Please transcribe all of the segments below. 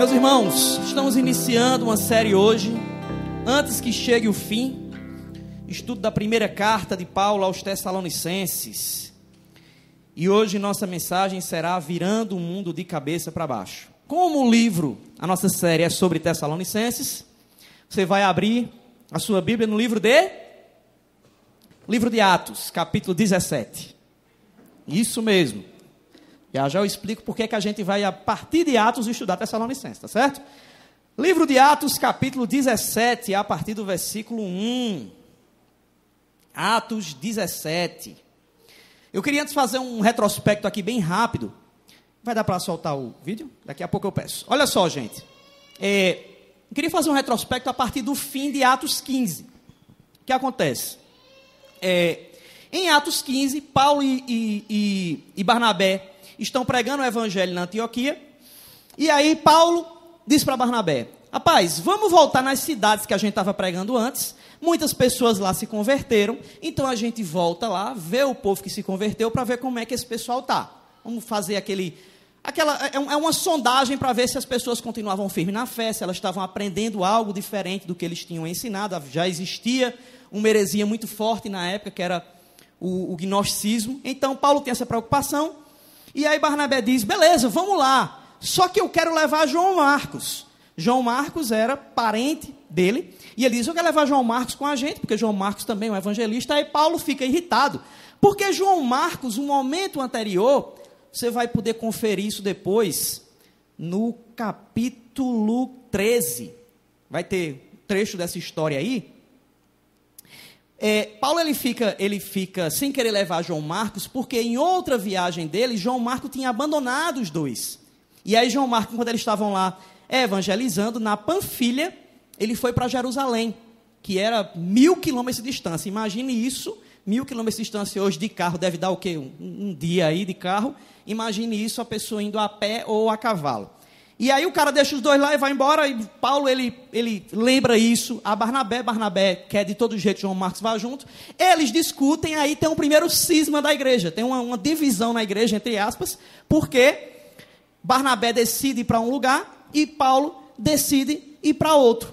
Meus irmãos, estamos iniciando uma série hoje, antes que chegue o fim, estudo da primeira carta de Paulo aos Tessalonicenses. E hoje nossa mensagem será virando o mundo de cabeça para baixo. Como o livro, a nossa série é sobre Tessalonicenses, você vai abrir a sua Bíblia no livro de Livro de Atos, capítulo 17. Isso mesmo. Já já eu explico porque que a gente vai, a partir de Atos, estudar Tessalonicenses, tá certo? Livro de Atos, capítulo 17, a partir do versículo 1. Atos 17. Eu queria antes fazer um retrospecto aqui bem rápido. Vai dar para soltar o vídeo? Daqui a pouco eu peço. Olha só, gente. É, eu queria fazer um retrospecto a partir do fim de Atos 15. O que acontece? É, em Atos 15, Paulo e, e, e, e Barnabé estão pregando o evangelho na Antioquia. E aí Paulo diz para Barnabé: Rapaz, vamos voltar nas cidades que a gente estava pregando antes. Muitas pessoas lá se converteram, então a gente volta lá, vê o povo que se converteu para ver como é que esse pessoal tá. Vamos fazer aquele aquela é, é uma sondagem para ver se as pessoas continuavam firmes na fé, se elas estavam aprendendo algo diferente do que eles tinham ensinado. Já existia uma heresia muito forte na época que era o, o gnosticismo. Então Paulo tem essa preocupação e aí Barnabé diz: beleza, vamos lá. Só que eu quero levar João Marcos. João Marcos era parente dele. E ele diz: Eu quero levar João Marcos com a gente, porque João Marcos também é um evangelista. Aí Paulo fica irritado. Porque João Marcos, um momento anterior, você vai poder conferir isso depois no capítulo 13. Vai ter trecho dessa história aí. É, Paulo ele fica, ele fica sem querer levar João Marcos, porque em outra viagem dele, João Marcos tinha abandonado os dois. E aí, João Marcos, quando eles estavam lá evangelizando, na Panfilha, ele foi para Jerusalém, que era mil quilômetros de distância. Imagine isso, mil quilômetros de distância hoje de carro, deve dar o quê? Um, um dia aí de carro. Imagine isso, a pessoa indo a pé ou a cavalo. E aí o cara deixa os dois lá e vai embora. E Paulo ele, ele lembra isso a Barnabé. Barnabé quer de todo jeito João Marcos vá junto. Eles discutem, aí tem um primeiro cisma da igreja. Tem uma, uma divisão na igreja, entre aspas, porque Barnabé decide ir para um lugar e Paulo decide ir para outro.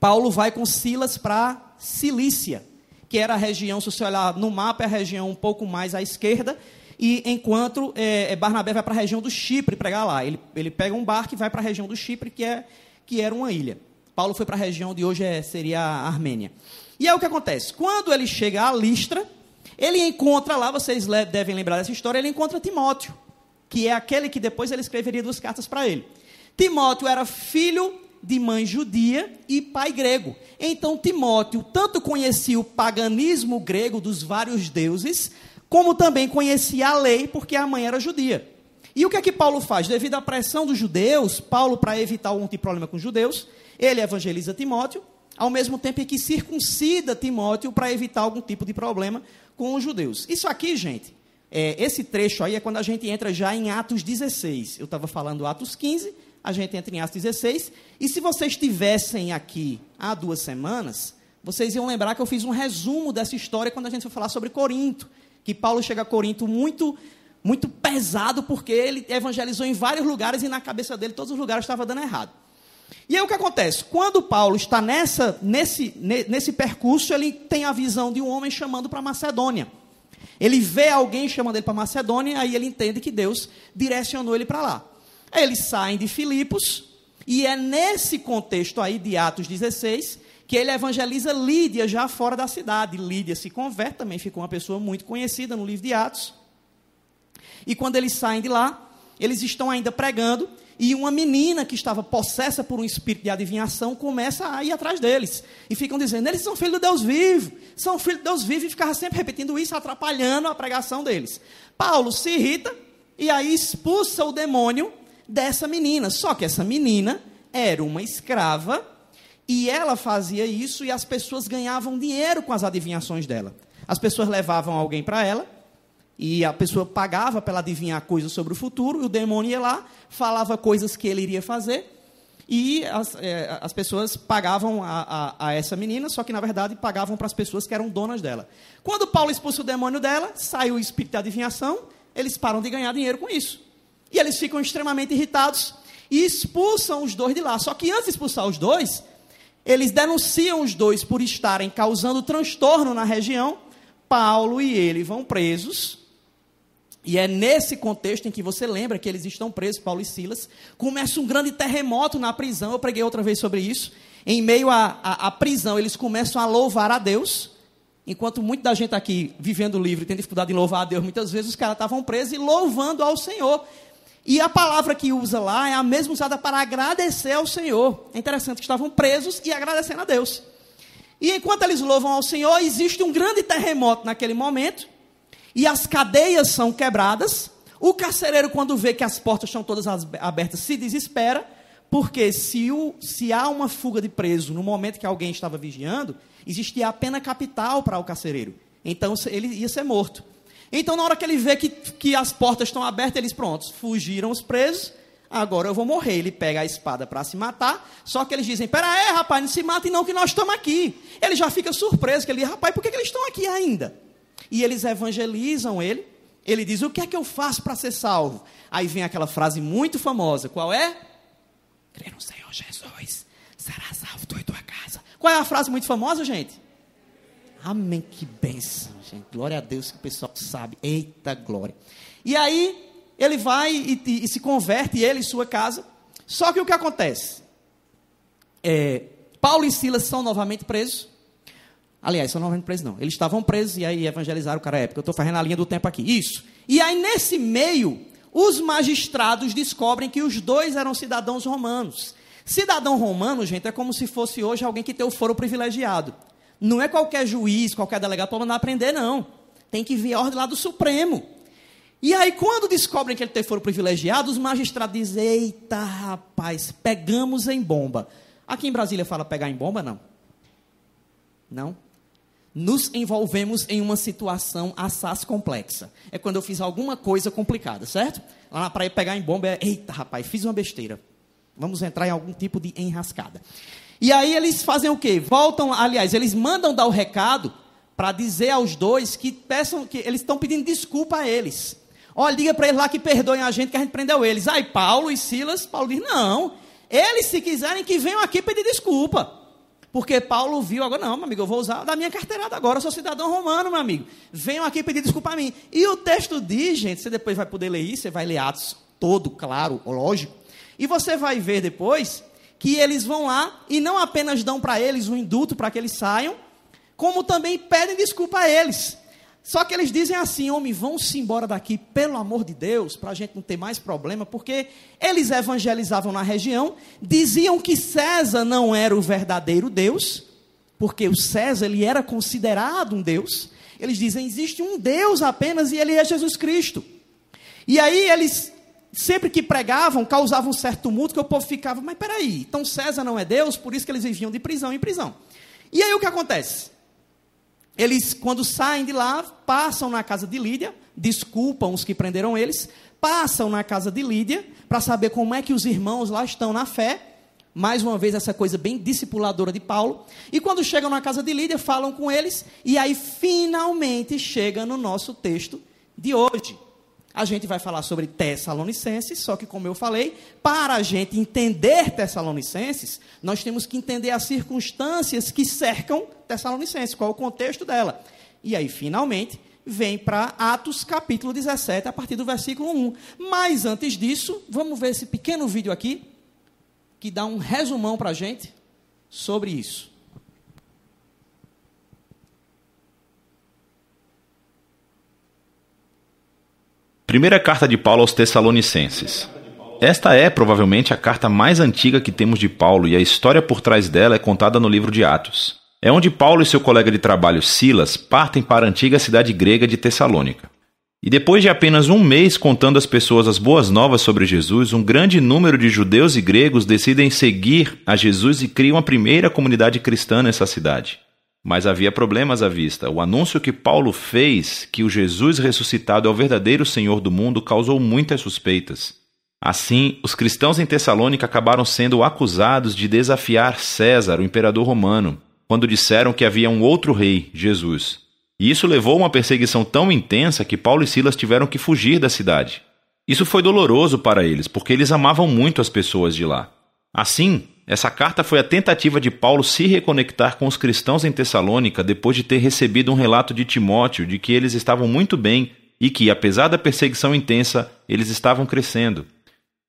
Paulo vai com Silas para Cilícia, que era a região, se você olhar no mapa, é a região um pouco mais à esquerda, e enquanto é, é, Barnabé vai para a região do Chipre pregar lá. Ele, ele pega um barco e vai para a região do Chipre, que, é, que era uma ilha. Paulo foi para a região de hoje é, seria a Armênia. E é o que acontece. Quando ele chega a Listra, ele encontra lá, vocês devem lembrar dessa história, ele encontra Timóteo, que é aquele que depois ele escreveria duas cartas para ele. Timóteo era filho de mãe judia e pai grego. Então Timóteo tanto conhecia o paganismo grego dos vários deuses, como também conhecia a lei, porque a mãe era judia. E o que é que Paulo faz? Devido à pressão dos judeus, Paulo, para evitar algum tipo de problema com os judeus, ele evangeliza Timóteo, ao mesmo tempo que circuncida Timóteo para evitar algum tipo de problema com os judeus. Isso aqui, gente, é, esse trecho aí é quando a gente entra já em Atos 16. Eu estava falando Atos 15, a gente entra em Atos 16. E se vocês estivessem aqui há duas semanas, vocês iam lembrar que eu fiz um resumo dessa história quando a gente foi falar sobre Corinto que Paulo chega a Corinto muito muito pesado porque ele evangelizou em vários lugares e na cabeça dele todos os lugares estavam dando errado. E aí o que acontece? Quando Paulo está nessa, nesse, nesse percurso, ele tem a visão de um homem chamando para Macedônia. Ele vê alguém chamando ele para Macedônia, aí ele entende que Deus direcionou ele para lá. Aí eles saem de Filipos, e é nesse contexto aí de Atos 16 que ele evangeliza Lídia já fora da cidade. Lídia se converte, também ficou uma pessoa muito conhecida no livro de Atos. E quando eles saem de lá, eles estão ainda pregando, e uma menina que estava possessa por um espírito de adivinhação começa a ir atrás deles. E ficam dizendo: eles são filhos de Deus vivo, são filhos de Deus vivo, e ficava sempre repetindo isso, atrapalhando a pregação deles. Paulo se irrita e aí expulsa o demônio dessa menina. Só que essa menina era uma escrava e ela fazia isso e as pessoas ganhavam dinheiro com as adivinhações dela. As pessoas levavam alguém para ela e a pessoa pagava para ela adivinhar coisas sobre o futuro, e o demônio ia lá, falava coisas que ele iria fazer, e as, é, as pessoas pagavam a, a, a, essa menina, só que na verdade pagavam para as pessoas que eram donas dela. Quando Paulo expulsa o demônio dela, sai o espírito de adivinhação, eles param de ganhar dinheiro com isso. E eles ficam extremamente irritados e expulsam os dois de lá. Só que antes de expulsar os dois, eles denunciam os dois por estarem causando transtorno na região. Paulo e ele vão presos. E é nesse contexto em que você lembra que eles estão presos, Paulo e Silas. Começa um grande terremoto na prisão. Eu preguei outra vez sobre isso. Em meio à prisão, eles começam a louvar a Deus. Enquanto muita gente aqui, vivendo livre, tem dificuldade em louvar a Deus, muitas vezes os caras estavam presos e louvando ao Senhor. E a palavra que usa lá é a mesma usada para agradecer ao Senhor. É interessante que estavam presos e agradecendo a Deus. E enquanto eles louvam ao Senhor, existe um grande terremoto naquele momento, e as cadeias são quebradas. O carcereiro, quando vê que as portas estão todas abertas, se desespera, porque se, o, se há uma fuga de preso no momento que alguém estava vigiando, existia a pena capital para o carcereiro. Então ele ia ser morto. Então, na hora que ele vê que, que as portas estão abertas, eles, prontos, fugiram os presos, agora eu vou morrer. Ele pega a espada para se matar, só que eles dizem, pera aí, rapaz, não se matem não, que nós estamos aqui. Ele já fica surpreso, que ele diz, rapaz, por que, que eles estão aqui ainda? E eles evangelizam ele, ele diz, o que é que eu faço para ser salvo? Aí vem aquela frase muito famosa, qual é? Crê no Senhor Jesus, será salvo tu e tua casa. Qual é a frase muito famosa, gente? Amém, que bênção, gente. Glória a Deus que o pessoal sabe. Eita glória. E aí, ele vai e, e, e se converte, ele e sua casa. Só que o que acontece? É, Paulo e Silas são novamente presos. Aliás, são novamente presos, não. Eles estavam presos e aí evangelizaram o cara época. Eu estou fazendo a linha do tempo aqui. Isso. E aí, nesse meio, os magistrados descobrem que os dois eram cidadãos romanos. Cidadão romano, gente, é como se fosse hoje alguém que tem o foro privilegiado. Não é qualquer juiz, qualquer delegado para mandar aprender, não. Tem que vir a ordem lá do Supremo. E aí, quando descobrem que ele tem foro privilegiado, os magistrados dizem: Eita, rapaz, pegamos em bomba. Aqui em Brasília fala pegar em bomba? Não. Não. Nos envolvemos em uma situação assaz complexa. É quando eu fiz alguma coisa complicada, certo? Lá na praia pegar em bomba é: Eita, rapaz, fiz uma besteira. Vamos entrar em algum tipo de enrascada. E aí eles fazem o quê? Voltam, aliás, eles mandam dar o recado para dizer aos dois que peçam que eles estão pedindo desculpa a eles. Olha, diga para eles lá que perdoem a gente que a gente prendeu eles. Aí Paulo e Silas, Paulo diz: "Não, eles se quiserem que venham aqui pedir desculpa". Porque Paulo viu agora, não, meu amigo, eu vou usar da minha carteirada agora, eu sou cidadão romano, meu amigo. Venham aqui pedir desculpa a mim. E o texto diz, gente, você depois vai poder ler isso, você vai ler Atos todo, claro, lógico. E você vai ver depois que eles vão lá e não apenas dão para eles um indulto para que eles saiam, como também pedem desculpa a eles. Só que eles dizem assim: homem, vão-se embora daqui, pelo amor de Deus, para a gente não ter mais problema, porque eles evangelizavam na região, diziam que César não era o verdadeiro Deus, porque o César ele era considerado um Deus. Eles dizem: existe um Deus apenas e ele é Jesus Cristo. E aí eles sempre que pregavam, causavam um certo tumulto, que o povo ficava, mas peraí, então César não é Deus, por isso que eles viviam de prisão em prisão. E aí o que acontece? Eles, quando saem de lá, passam na casa de Lídia, desculpam os que prenderam eles, passam na casa de Lídia, para saber como é que os irmãos lá estão na fé, mais uma vez essa coisa bem discipuladora de Paulo, e quando chegam na casa de Lídia, falam com eles, e aí finalmente chega no nosso texto de hoje. A gente vai falar sobre Tessalonicenses, só que, como eu falei, para a gente entender Tessalonicenses, nós temos que entender as circunstâncias que cercam Tessalonicenses, qual é o contexto dela. E aí, finalmente, vem para Atos capítulo 17, a partir do versículo 1. Mas antes disso, vamos ver esse pequeno vídeo aqui, que dá um resumão para a gente sobre isso. Primeira carta de Paulo aos Tessalonicenses. Esta é provavelmente a carta mais antiga que temos de Paulo e a história por trás dela é contada no livro de Atos. É onde Paulo e seu colega de trabalho Silas partem para a antiga cidade grega de Tessalônica. E depois de apenas um mês contando às pessoas as boas novas sobre Jesus, um grande número de judeus e gregos decidem seguir a Jesus e criam a primeira comunidade cristã nessa cidade. Mas havia problemas à vista. O anúncio que Paulo fez que o Jesus ressuscitado é o verdadeiro Senhor do mundo causou muitas suspeitas. Assim, os cristãos em Tessalônica acabaram sendo acusados de desafiar César, o imperador romano, quando disseram que havia um outro rei, Jesus. E isso levou a uma perseguição tão intensa que Paulo e Silas tiveram que fugir da cidade. Isso foi doloroso para eles, porque eles amavam muito as pessoas de lá. Assim, essa carta foi a tentativa de Paulo se reconectar com os cristãos em Tessalônica depois de ter recebido um relato de Timóteo de que eles estavam muito bem e que, apesar da perseguição intensa, eles estavam crescendo.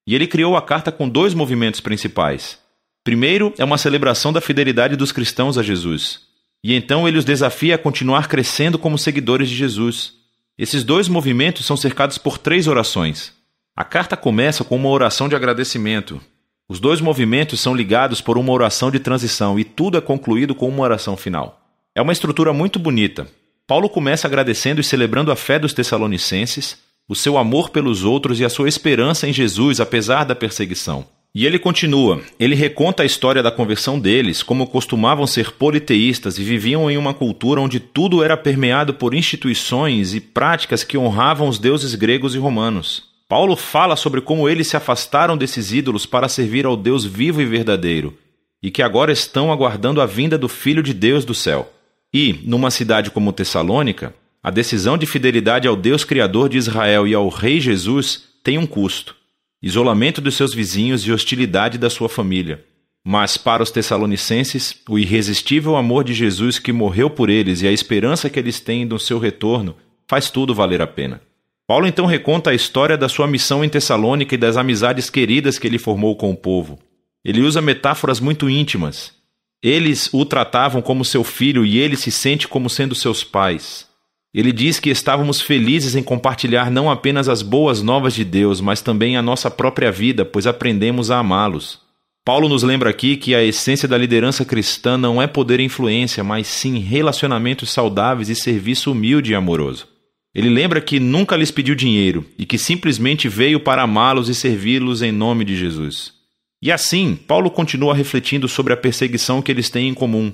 E ele criou a carta com dois movimentos principais. Primeiro, é uma celebração da fidelidade dos cristãos a Jesus. E então ele os desafia a continuar crescendo como seguidores de Jesus. Esses dois movimentos são cercados por três orações. A carta começa com uma oração de agradecimento, os dois movimentos são ligados por uma oração de transição e tudo é concluído com uma oração final. É uma estrutura muito bonita. Paulo começa agradecendo e celebrando a fé dos Tessalonicenses, o seu amor pelos outros e a sua esperança em Jesus apesar da perseguição. E ele continua. Ele reconta a história da conversão deles, como costumavam ser politeístas e viviam em uma cultura onde tudo era permeado por instituições e práticas que honravam os deuses gregos e romanos. Paulo fala sobre como eles se afastaram desses ídolos para servir ao Deus vivo e verdadeiro, e que agora estão aguardando a vinda do Filho de Deus do céu. E, numa cidade como Tessalônica, a decisão de fidelidade ao Deus Criador de Israel e ao Rei Jesus tem um custo: isolamento dos seus vizinhos e hostilidade da sua família. Mas para os tessalonicenses, o irresistível amor de Jesus que morreu por eles e a esperança que eles têm do seu retorno faz tudo valer a pena. Paulo então reconta a história da sua missão em Tessalônica e das amizades queridas que ele formou com o povo. Ele usa metáforas muito íntimas. Eles o tratavam como seu filho e ele se sente como sendo seus pais. Ele diz que estávamos felizes em compartilhar não apenas as boas novas de Deus, mas também a nossa própria vida, pois aprendemos a amá-los. Paulo nos lembra aqui que a essência da liderança cristã não é poder e influência, mas sim relacionamentos saudáveis e serviço humilde e amoroso. Ele lembra que nunca lhes pediu dinheiro e que simplesmente veio para amá-los e servi-los em nome de Jesus. E assim, Paulo continua refletindo sobre a perseguição que eles têm em comum.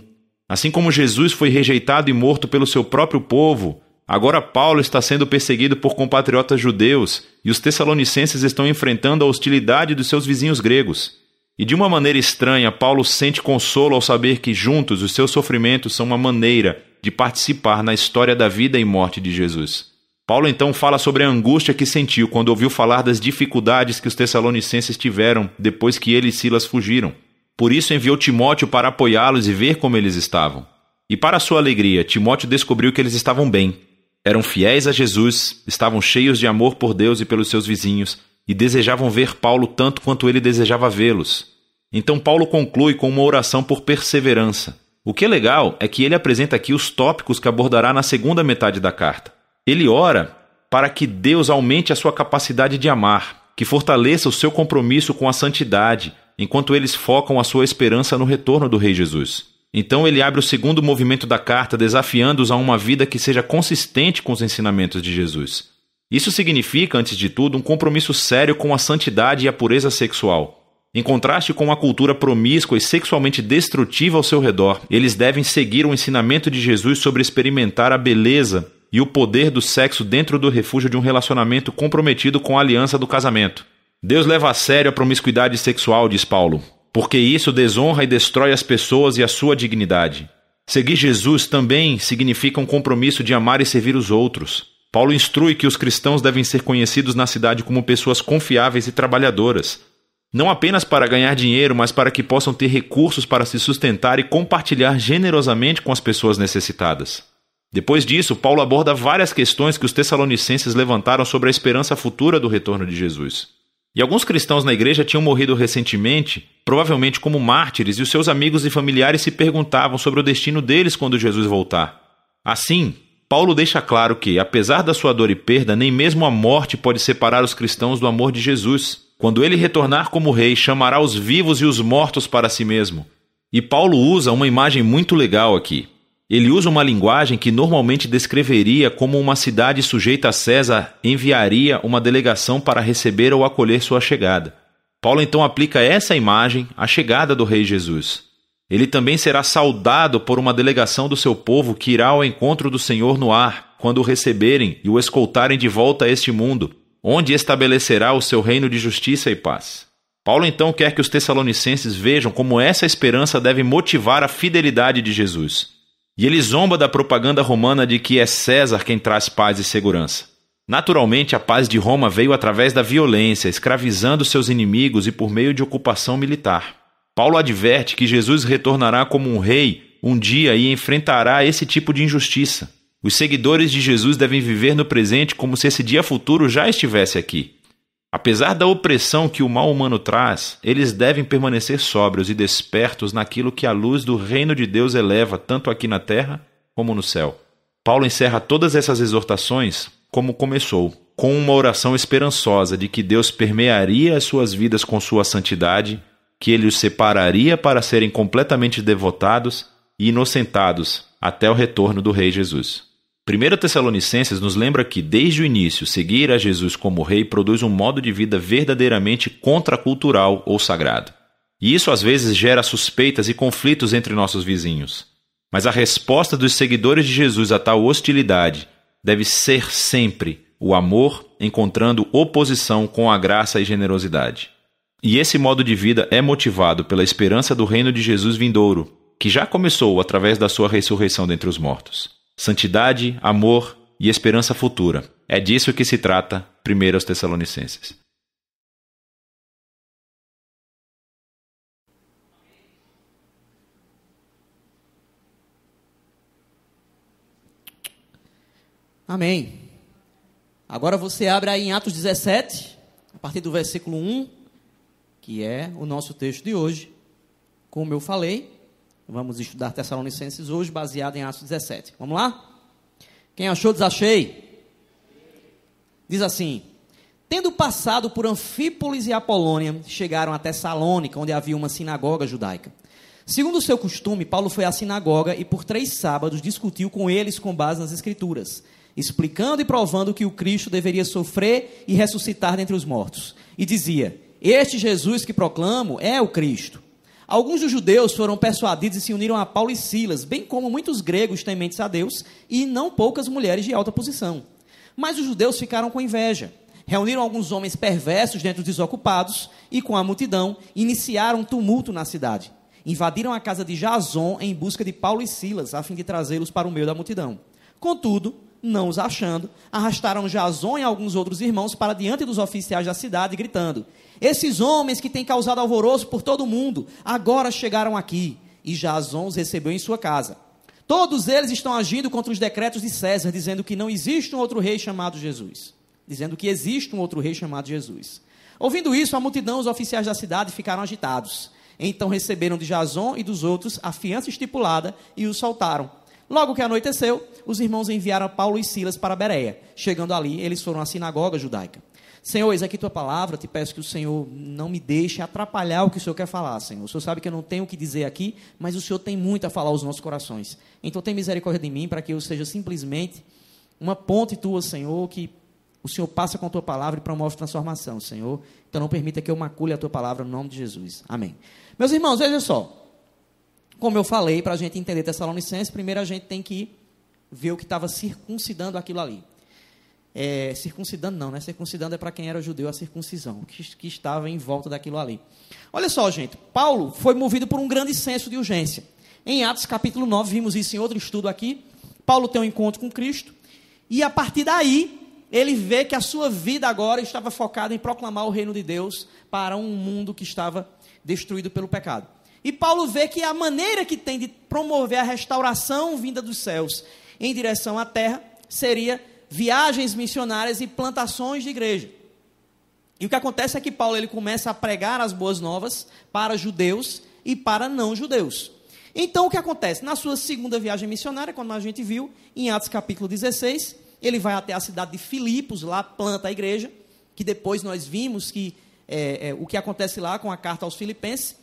Assim como Jesus foi rejeitado e morto pelo seu próprio povo, agora Paulo está sendo perseguido por compatriotas judeus e os tessalonicenses estão enfrentando a hostilidade dos seus vizinhos gregos. E de uma maneira estranha, Paulo sente consolo ao saber que juntos os seus sofrimentos são uma maneira de participar na história da vida e morte de Jesus. Paulo então fala sobre a angústia que sentiu quando ouviu falar das dificuldades que os tessalonicenses tiveram depois que ele e Silas fugiram. Por isso enviou Timóteo para apoiá-los e ver como eles estavam. E para sua alegria, Timóteo descobriu que eles estavam bem. Eram fiéis a Jesus, estavam cheios de amor por Deus e pelos seus vizinhos, e desejavam ver Paulo tanto quanto ele desejava vê-los. Então Paulo conclui com uma oração por perseverança. O que é legal é que ele apresenta aqui os tópicos que abordará na segunda metade da carta. Ele ora para que Deus aumente a sua capacidade de amar, que fortaleça o seu compromisso com a santidade, enquanto eles focam a sua esperança no retorno do Rei Jesus. Então ele abre o segundo movimento da carta, desafiando-os a uma vida que seja consistente com os ensinamentos de Jesus. Isso significa, antes de tudo, um compromisso sério com a santidade e a pureza sexual. Em contraste com uma cultura promíscua e sexualmente destrutiva ao seu redor, eles devem seguir o ensinamento de Jesus sobre experimentar a beleza e o poder do sexo dentro do refúgio de um relacionamento comprometido com a aliança do casamento. Deus leva a sério a promiscuidade sexual, diz Paulo, porque isso desonra e destrói as pessoas e a sua dignidade. Seguir Jesus também significa um compromisso de amar e servir os outros. Paulo instrui que os cristãos devem ser conhecidos na cidade como pessoas confiáveis e trabalhadoras, não apenas para ganhar dinheiro, mas para que possam ter recursos para se sustentar e compartilhar generosamente com as pessoas necessitadas. Depois disso, Paulo aborda várias questões que os tessalonicenses levantaram sobre a esperança futura do retorno de Jesus. E alguns cristãos na igreja tinham morrido recentemente, provavelmente como mártires, e os seus amigos e familiares se perguntavam sobre o destino deles quando Jesus voltar. Assim, Paulo deixa claro que, apesar da sua dor e perda, nem mesmo a morte pode separar os cristãos do amor de Jesus. Quando ele retornar como rei, chamará os vivos e os mortos para si mesmo. E Paulo usa uma imagem muito legal aqui. Ele usa uma linguagem que normalmente descreveria como uma cidade sujeita a César enviaria uma delegação para receber ou acolher sua chegada. Paulo então aplica essa imagem à chegada do Rei Jesus. Ele também será saudado por uma delegação do seu povo que irá ao encontro do Senhor no ar, quando o receberem e o escoltarem de volta a este mundo, onde estabelecerá o seu reino de justiça e paz. Paulo então quer que os tessalonicenses vejam como essa esperança deve motivar a fidelidade de Jesus. E ele zomba da propaganda romana de que é César quem traz paz e segurança. Naturalmente, a paz de Roma veio através da violência, escravizando seus inimigos e por meio de ocupação militar. Paulo adverte que Jesus retornará como um rei um dia e enfrentará esse tipo de injustiça. Os seguidores de Jesus devem viver no presente como se esse dia futuro já estivesse aqui. Apesar da opressão que o mal humano traz, eles devem permanecer sóbrios e despertos naquilo que a luz do reino de Deus eleva tanto aqui na terra como no céu. Paulo encerra todas essas exortações como começou, com uma oração esperançosa de que Deus permearia as suas vidas com sua santidade, que ele os separaria para serem completamente devotados e inocentados até o retorno do Rei Jesus. 1 Tessalonicenses nos lembra que, desde o início, seguir a Jesus como rei produz um modo de vida verdadeiramente contracultural ou sagrado. E isso às vezes gera suspeitas e conflitos entre nossos vizinhos. Mas a resposta dos seguidores de Jesus a tal hostilidade deve ser sempre o amor encontrando oposição com a graça e generosidade. E esse modo de vida é motivado pela esperança do reino de Jesus vindouro, que já começou através da sua ressurreição dentre os mortos santidade, amor e esperança futura. É disso que se trata 1 aos Tessalonicenses. Amém. Agora você abre aí em Atos 17, a partir do versículo 1, que é o nosso texto de hoje. Como eu falei, Vamos estudar Tessalonicenses hoje, baseado em Atos 17. Vamos lá? Quem achou, desachei. Diz assim: Tendo passado por Anfípolis e Apolônia, chegaram a Tessalônica, onde havia uma sinagoga judaica. Segundo o seu costume, Paulo foi à sinagoga e por três sábados discutiu com eles com base nas Escrituras, explicando e provando que o Cristo deveria sofrer e ressuscitar dentre os mortos. E dizia: Este Jesus que proclamo é o Cristo. Alguns dos judeus foram persuadidos e se uniram a Paulo e Silas, bem como muitos gregos tementes a Deus e não poucas mulheres de alta posição. Mas os judeus ficaram com inveja. Reuniram alguns homens perversos dentro dos desocupados e, com a multidão, iniciaram um tumulto na cidade. Invadiram a casa de Jason em busca de Paulo e Silas, a fim de trazê-los para o meio da multidão. Contudo, não os achando, arrastaram Jason e alguns outros irmãos para diante dos oficiais da cidade, gritando: esses homens que têm causado alvoroço por todo o mundo, agora chegaram aqui. E Jason os recebeu em sua casa. Todos eles estão agindo contra os decretos de César, dizendo que não existe um outro rei chamado Jesus. Dizendo que existe um outro rei chamado Jesus. Ouvindo isso, a multidão, os oficiais da cidade ficaram agitados. Então receberam de Jason e dos outros a fiança estipulada e os soltaram. Logo que anoiteceu, os irmãos enviaram Paulo e Silas para Bereia. Chegando ali, eles foram à sinagoga judaica. Senhor, eis aqui tua palavra, te peço que o Senhor não me deixe atrapalhar o que o Senhor quer falar, Senhor. O Senhor sabe que eu não tenho o que dizer aqui, mas o Senhor tem muito a falar aos nossos corações. Então tem misericórdia de mim para que eu seja simplesmente uma ponte tua, Senhor, que o Senhor passa com a tua palavra e promove transformação, Senhor. Então não permita que eu macule a tua palavra no nome de Jesus. Amém. Meus irmãos, veja só. Como eu falei, para a gente entender Tessalonicenses, primeiro a gente tem que ver o que estava circuncidando aquilo ali é, circuncidando não, né? Circuncidando é para quem era judeu a circuncisão, que, que estava em volta daquilo ali. Olha só, gente, Paulo foi movido por um grande senso de urgência. Em Atos capítulo 9, vimos isso em outro estudo aqui. Paulo tem um encontro com Cristo, e a partir daí, ele vê que a sua vida agora estava focada em proclamar o reino de Deus para um mundo que estava destruído pelo pecado. E Paulo vê que a maneira que tem de promover a restauração vinda dos céus em direção à terra seria viagens missionárias e plantações de igreja. E o que acontece é que Paulo ele começa a pregar as boas novas para judeus e para não judeus. Então o que acontece? Na sua segunda viagem missionária, quando a gente viu, em Atos capítulo 16, ele vai até a cidade de Filipos, lá planta a igreja, que depois nós vimos que é, é, o que acontece lá com a carta aos Filipenses.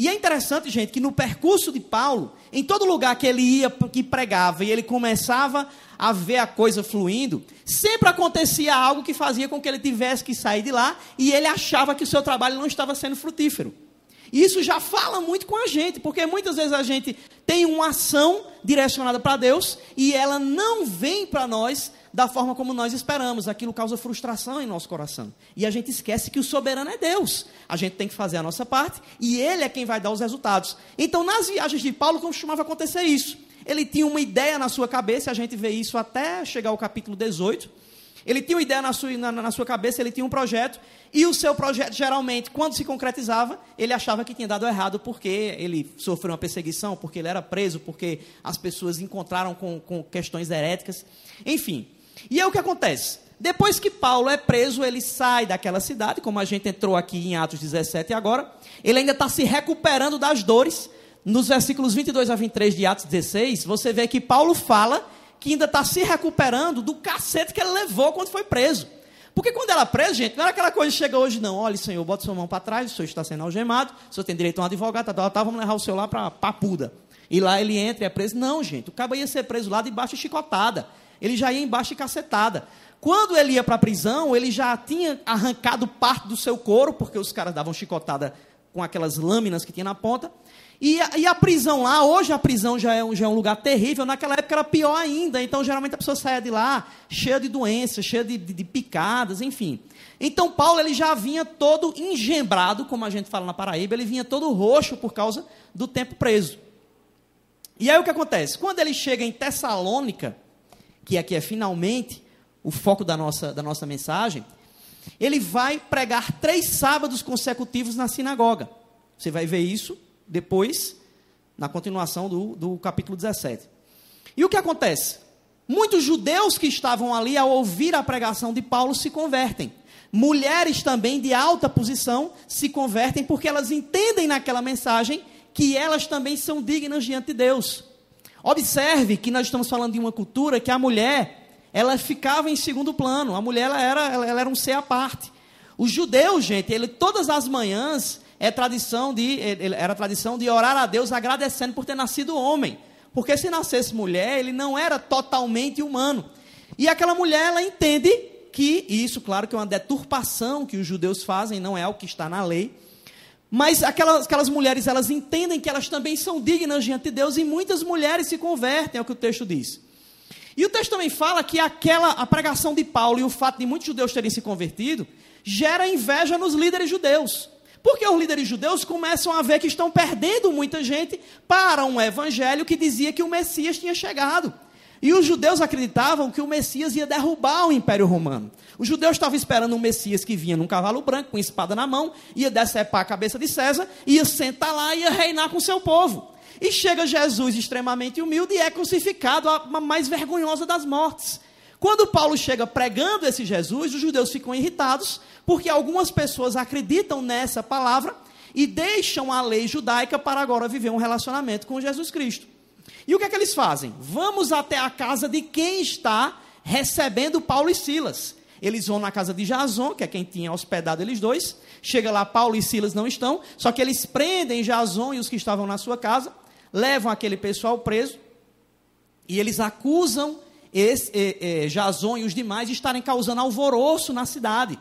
E é interessante, gente, que no percurso de Paulo, em todo lugar que ele ia, que pregava, e ele começava a ver a coisa fluindo, sempre acontecia algo que fazia com que ele tivesse que sair de lá e ele achava que o seu trabalho não estava sendo frutífero. E isso já fala muito com a gente, porque muitas vezes a gente tem uma ação direcionada para Deus e ela não vem para nós da forma como nós esperamos. Aquilo causa frustração em nosso coração. E a gente esquece que o soberano é Deus. A gente tem que fazer a nossa parte e Ele é quem vai dar os resultados. Então, nas viagens de Paulo, costumava acontecer isso. Ele tinha uma ideia na sua cabeça, a gente vê isso até chegar ao capítulo 18. Ele tinha uma ideia na sua, na, na sua cabeça, ele tinha um projeto, e o seu projeto, geralmente, quando se concretizava, ele achava que tinha dado errado porque ele sofreu uma perseguição, porque ele era preso, porque as pessoas encontraram com, com questões heréticas. Enfim. E é o que acontece. Depois que Paulo é preso, ele sai daquela cidade, como a gente entrou aqui em Atos 17 agora. Ele ainda está se recuperando das dores. Nos versículos 22 a 23 de Atos 16, você vê que Paulo fala que ainda está se recuperando do cacete que ele levou quando foi preso. Porque quando era preso, gente, não era aquela coisa que chega hoje, não. Olha, senhor, bota sua mão para trás, o senhor está sendo algemado, o senhor tem direito a um advogado, tá, tá, tá, vamos levar o senhor lá para Papuda. E lá ele entra e é preso. Não, gente, o cabo ia ser preso lá debaixo de chicotada. Ele já ia embaixo de cacetada. Quando ele ia para a prisão, ele já tinha arrancado parte do seu couro, porque os caras davam chicotada com aquelas lâminas que tinha na ponta. E a, e a, prisão lá, hoje a prisão já é, um, já é um lugar terrível, naquela época era pior ainda. Então, geralmente a pessoa saia de lá cheia de doenças, cheia de, de, de picadas, enfim. Então, Paulo ele já vinha todo engembrado, como a gente fala na Paraíba, ele vinha todo roxo por causa do tempo preso. E aí o que acontece? Quando ele chega em Tessalônica, que aqui é finalmente o foco da nossa, da nossa mensagem, ele vai pregar três sábados consecutivos na sinagoga. Você vai ver isso depois, na continuação do, do capítulo 17. E o que acontece? Muitos judeus que estavam ali, ao ouvir a pregação de Paulo, se convertem. Mulheres também de alta posição se convertem porque elas entendem naquela mensagem que elas também são dignas diante de Deus. Observe que nós estamos falando de uma cultura que a mulher, ela ficava em segundo plano. A mulher ela era, ela era um ser à parte. Os judeus, gente, ele, todas as manhãs, é tradição de, era tradição de orar a Deus agradecendo por ter nascido homem. Porque se nascesse mulher, ele não era totalmente humano. E aquela mulher, ela entende que, e isso, claro, que é uma deturpação que os judeus fazem, não é o que está na lei. Mas aquelas, aquelas mulheres, elas entendem que elas também são dignas diante de Deus, e muitas mulheres se convertem, é o que o texto diz. E o texto também fala que aquela, a pregação de Paulo e o fato de muitos judeus terem se convertido, gera inveja nos líderes judeus. Porque os líderes judeus começam a ver que estão perdendo muita gente para um evangelho que dizia que o Messias tinha chegado. E os judeus acreditavam que o Messias ia derrubar o Império Romano. Os judeus estavam esperando um Messias que vinha num cavalo branco, com espada na mão, ia decepar a cabeça de César, ia sentar lá e ia reinar com seu povo. E chega Jesus extremamente humilde e é crucificado, a mais vergonhosa das mortes. Quando Paulo chega pregando esse Jesus, os judeus ficam irritados, porque algumas pessoas acreditam nessa palavra e deixam a lei judaica para agora viver um relacionamento com Jesus Cristo. E o que é que eles fazem? Vamos até a casa de quem está recebendo Paulo e Silas. Eles vão na casa de Jason, que é quem tinha hospedado eles dois. Chega lá, Paulo e Silas não estão, só que eles prendem Jason e os que estavam na sua casa, levam aquele pessoal preso e eles acusam esse, eh, eh, Jason e os demais de estarem causando alvoroço na cidade.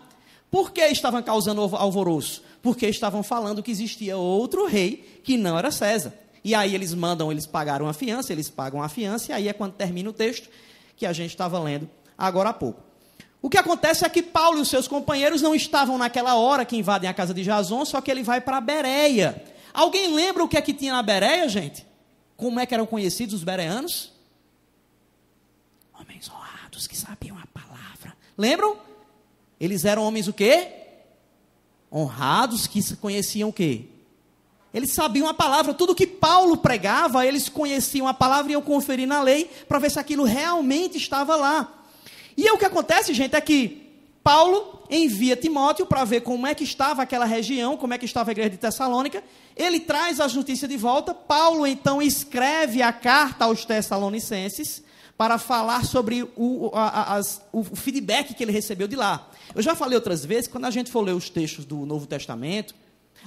Por que estavam causando alvoroço? Porque estavam falando que existia outro rei que não era César. E aí eles mandam, eles pagaram a fiança, eles pagam a fiança, e aí é quando termina o texto que a gente estava lendo agora há pouco. O que acontece é que Paulo e os seus companheiros não estavam naquela hora que invadem a casa de Jason, só que ele vai para Bereia. Alguém lembra o que é que tinha na Bereia, gente? Como é que eram conhecidos os bereanos? Homens honrados que sabiam a palavra. Lembram? Eles eram homens o quê? Honrados que conheciam o quê? Eles sabiam a palavra, tudo que Paulo pregava, eles conheciam a palavra e iam conferir na lei para ver se aquilo realmente estava lá. E o que acontece, gente, é que Paulo envia Timóteo para ver como é que estava aquela região, como é que estava a igreja de Tessalônica. Ele traz as notícias de volta. Paulo então escreve a carta aos Tessalonicenses para falar sobre o, a, as, o feedback que ele recebeu de lá. Eu já falei outras vezes, quando a gente for ler os textos do Novo Testamento,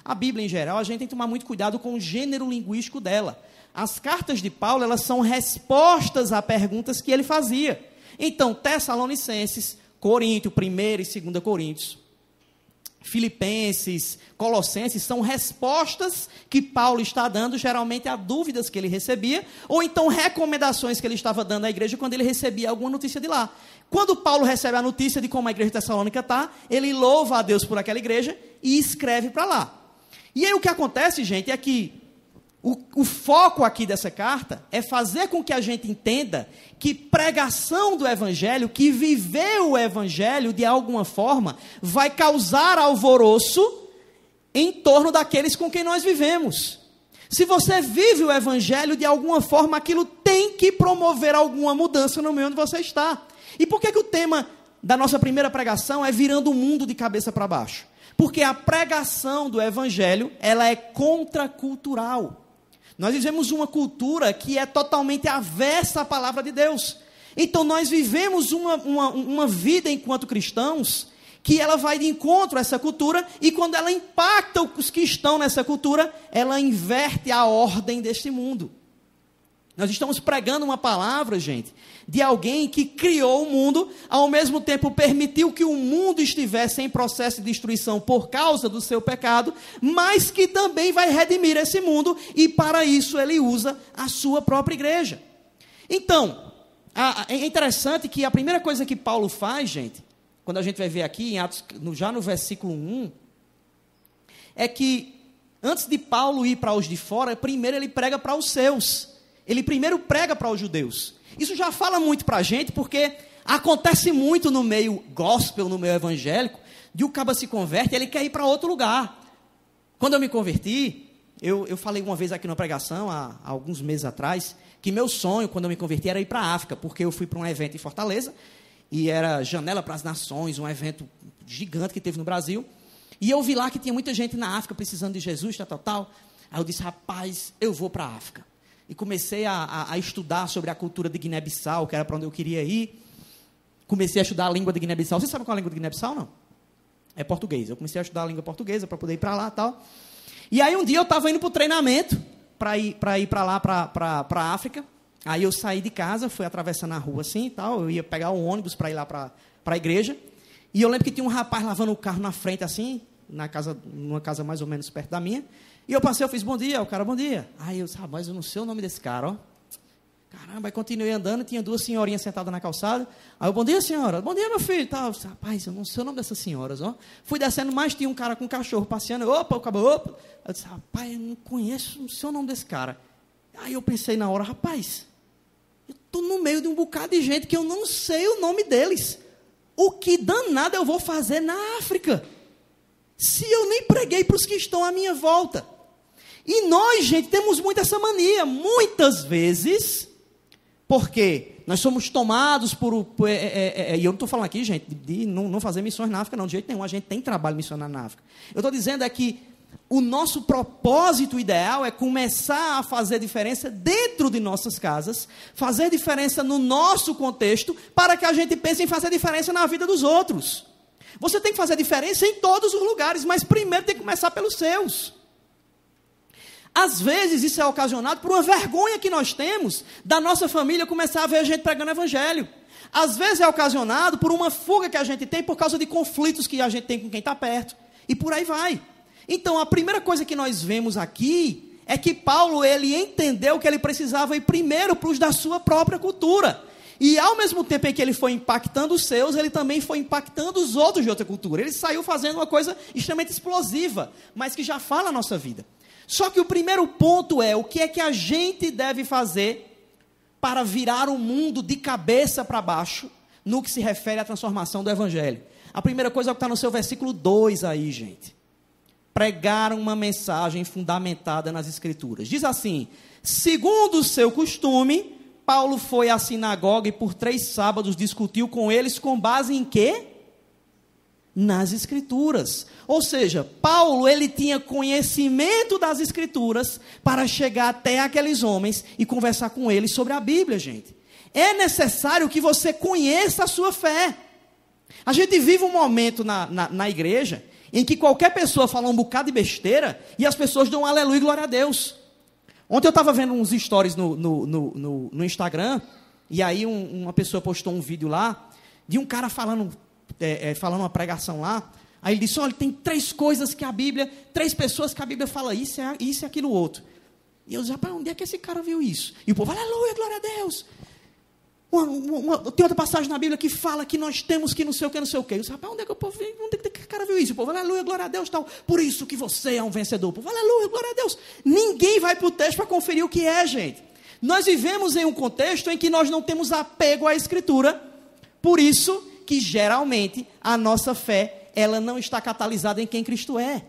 a Bíblia em geral, a gente tem que tomar muito cuidado com o gênero linguístico dela. As cartas de Paulo, elas são respostas a perguntas que ele fazia. Então, Tessalonicenses, Coríntio, 1 e 2 Coríntios, Filipenses, Colossenses são respostas que Paulo está dando geralmente a dúvidas que ele recebia, ou então recomendações que ele estava dando à igreja quando ele recebia alguma notícia de lá. Quando Paulo recebe a notícia de como a igreja tessalônica está, ele louva a Deus por aquela igreja e escreve para lá. E aí o que acontece, gente, é que O, o, foco aqui dessa carta é fazer com que a gente entenda que pregação do Evangelho, que viver o Evangelho de alguma forma, vai causar alvoroço em torno daqueles com quem nós vivemos. Se você vive o Evangelho de alguma forma, aquilo tem que promover alguma mudança no meio onde você está. E por que, que o tema da nossa primeira pregação é virando o mundo de cabeça para baixo? Porque a pregação do Evangelho ela é contracultural. Nós vivemos uma cultura que é totalmente avessa à palavra de Deus. Então nós vivemos uma, uma, uma vida enquanto cristãos que ela vai de encontro a essa cultura e quando ela impacta os que estão nessa cultura, ela inverte a ordem deste mundo. Nós estamos pregando uma palavra, gente, de alguém que criou o mundo, ao mesmo tempo permitiu que o mundo estivesse em processo de destruição por causa do seu pecado, mas que também vai redimir esse mundo e para isso ele usa a sua própria igreja. Então, é interessante que a primeira coisa que Paulo faz, gente, quando a gente vai ver aqui, em Atos, já no versículo 1, é que antes de Paulo ir para os de fora, primeiro ele prega para os seus. Ele primeiro prega para os judeus. Isso já fala muito para a gente, porque acontece muito no meio gospel, no meio evangélico, de o caba se converte ele quer ir para outro lugar. Quando eu me converti, eu, eu falei uma vez aqui na pregação, há, há, alguns meses atrás, que meu sonho, quando eu me converti, era ir para a África, porque eu fui para um evento em Fortaleza, e era Janela para as Nações, um evento gigante que teve no Brasil. E eu vi lá que tinha muita gente na África precisando de Jesus, tal, tal, tal. Aí eu disse, rapaz, eu vou para a África e comecei a, a, a estudar sobre a cultura de Guiné-Bissau, que era para onde eu queria ir. Comecei a estudar a língua de Guiné-Bissau. Você sabe qual é a língua de Guiné-Bissau, não? É português. Eu comecei a estudar a língua portuguesa para poder ir para lá tal. E aí um dia eu estava indo para o treinamento para ir para ir lá, para a África. Aí eu saí de casa, fui atravessando a rua assim e tal. Eu ia pegar um ônibus para ir lá para a igreja. E eu lembro que tinha um rapaz lavando o carro na frente assim, na casa, numa casa mais ou menos perto da minha. E eu passei, eu fiz bom dia, o cara, bom dia. Aí eu disse, rapaz, eu não sei o nome desse cara, ó. Caramba, aí continuei andando, tinha duas senhorinhas sentadas na calçada. Aí eu, bom dia, senhora. Bom dia, meu filho. Tá, disse, rapaz, eu não sei o nome dessas senhoras, ó. Fui descendo mais, tinha um cara com um cachorro passeando. Opa, o opa. Eu disse, rapaz, eu não conheço, não sei o nome desse cara. Aí eu pensei na hora, rapaz, eu estou no meio de um bocado de gente que eu não sei o nome deles. O que danado eu vou fazer na África? Se eu nem preguei para os que estão à minha volta. E nós, gente, temos muito essa mania. Muitas vezes, porque nós somos tomados por. por é, é, é, e eu não estou falando aqui, gente, de, de não, não, fazer missões na África, não, de jeito nenhum. A gente tem trabalho missionário na África. Eu estou dizendo é que o nosso propósito ideal é começar a fazer diferença dentro de nossas casas, fazer diferença no nosso contexto, para que a gente pense em fazer diferença na vida dos outros. Você tem que fazer diferença em todos os lugares, mas primeiro tem que começar pelos seus. Às vezes isso é ocasionado por uma vergonha que nós temos da nossa família começar a ver a gente pregando evangelho. Às vezes é ocasionado por uma fuga que a gente tem por causa de conflitos que a gente tem com quem está perto. E por aí vai. Então a primeira coisa que nós vemos aqui é que Paulo ele entendeu que ele precisava ir primeiro para os da sua própria cultura. E ao mesmo tempo em que ele foi impactando os seus, ele também foi impactando os outros de outra cultura. Ele saiu fazendo uma coisa extremamente explosiva, mas que já fala a nossa vida. Só que o primeiro ponto é o que é que a gente deve fazer para virar o mundo de cabeça para baixo no que se refere à transformação do Evangelho. A primeira coisa é o que está no seu versículo 2 aí, gente. Pregar uma mensagem fundamentada nas Escrituras. Diz assim: segundo o seu costume, Paulo foi à sinagoga e por três sábados discutiu com eles com base em quê? nas escrituras. Ou seja, Paulo ele tinha conhecimento das escrituras para chegar até aqueles homens e conversar com eles sobre a Bíblia, gente. É necessário que você conheça a sua fé. A gente vive um momento na, na, na igreja em que qualquer pessoa fala um bocado de besteira e as pessoas dão um aleluia e glória a Deus. Ontem eu estava vendo uns stories no, no, no, no Instagram e aí um, uma pessoa postou um vídeo lá de um cara falando é, é, falando uma pregação lá, aí ele disse: olha, tem três coisas que a Bíblia, três pessoas que a Bíblia fala isso, é, isso e aquilo outro. E eu disse, rapaz, onde é que esse cara viu isso? E o povo, aleluia, glória a Deus. Uma, uma, tem outra passagem na Bíblia que fala que nós temos que não sei o que, não sei o que. Eu rapaz, onde é que o povo onde é que o cara viu isso? O povo, aleluia, glória a Deus, tal. Por isso que você é um vencedor. O povo, aleluia, glória a Deus. Ninguém vai para o texto para conferir o que é, gente. Nós vivemos em um contexto em que nós não temos apego à Escritura, por isso que geralmente a nossa fé, ela não está catalisada em quem Cristo é.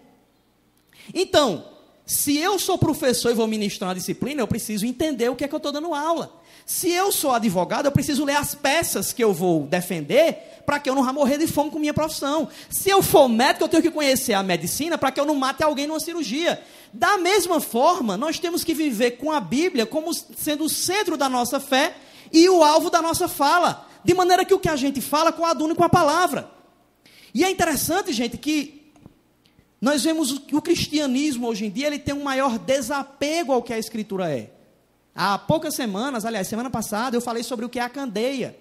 Então, se eu sou professor e vou ministrar uma disciplina, eu preciso entender o que é que eu estou dando aula. Se eu sou advogado, eu preciso ler as peças que eu vou defender para que eu não vá morrer de fome com minha profissão. Se eu for médico, eu tenho que conhecer a medicina para que eu não mate alguém numa cirurgia. Da mesma forma, nós temos que viver com a Bíblia como sendo o centro da nossa fé e o alvo da nossa fala. De maneira que o que a gente fala coadune com a palavra. E é interessante, gente, que nós vemos que o cristianismo hoje em dia ele tem um maior desapego ao que a Escritura é. Há poucas semanas, aliás, semana passada, eu falei sobre o que é a candeia,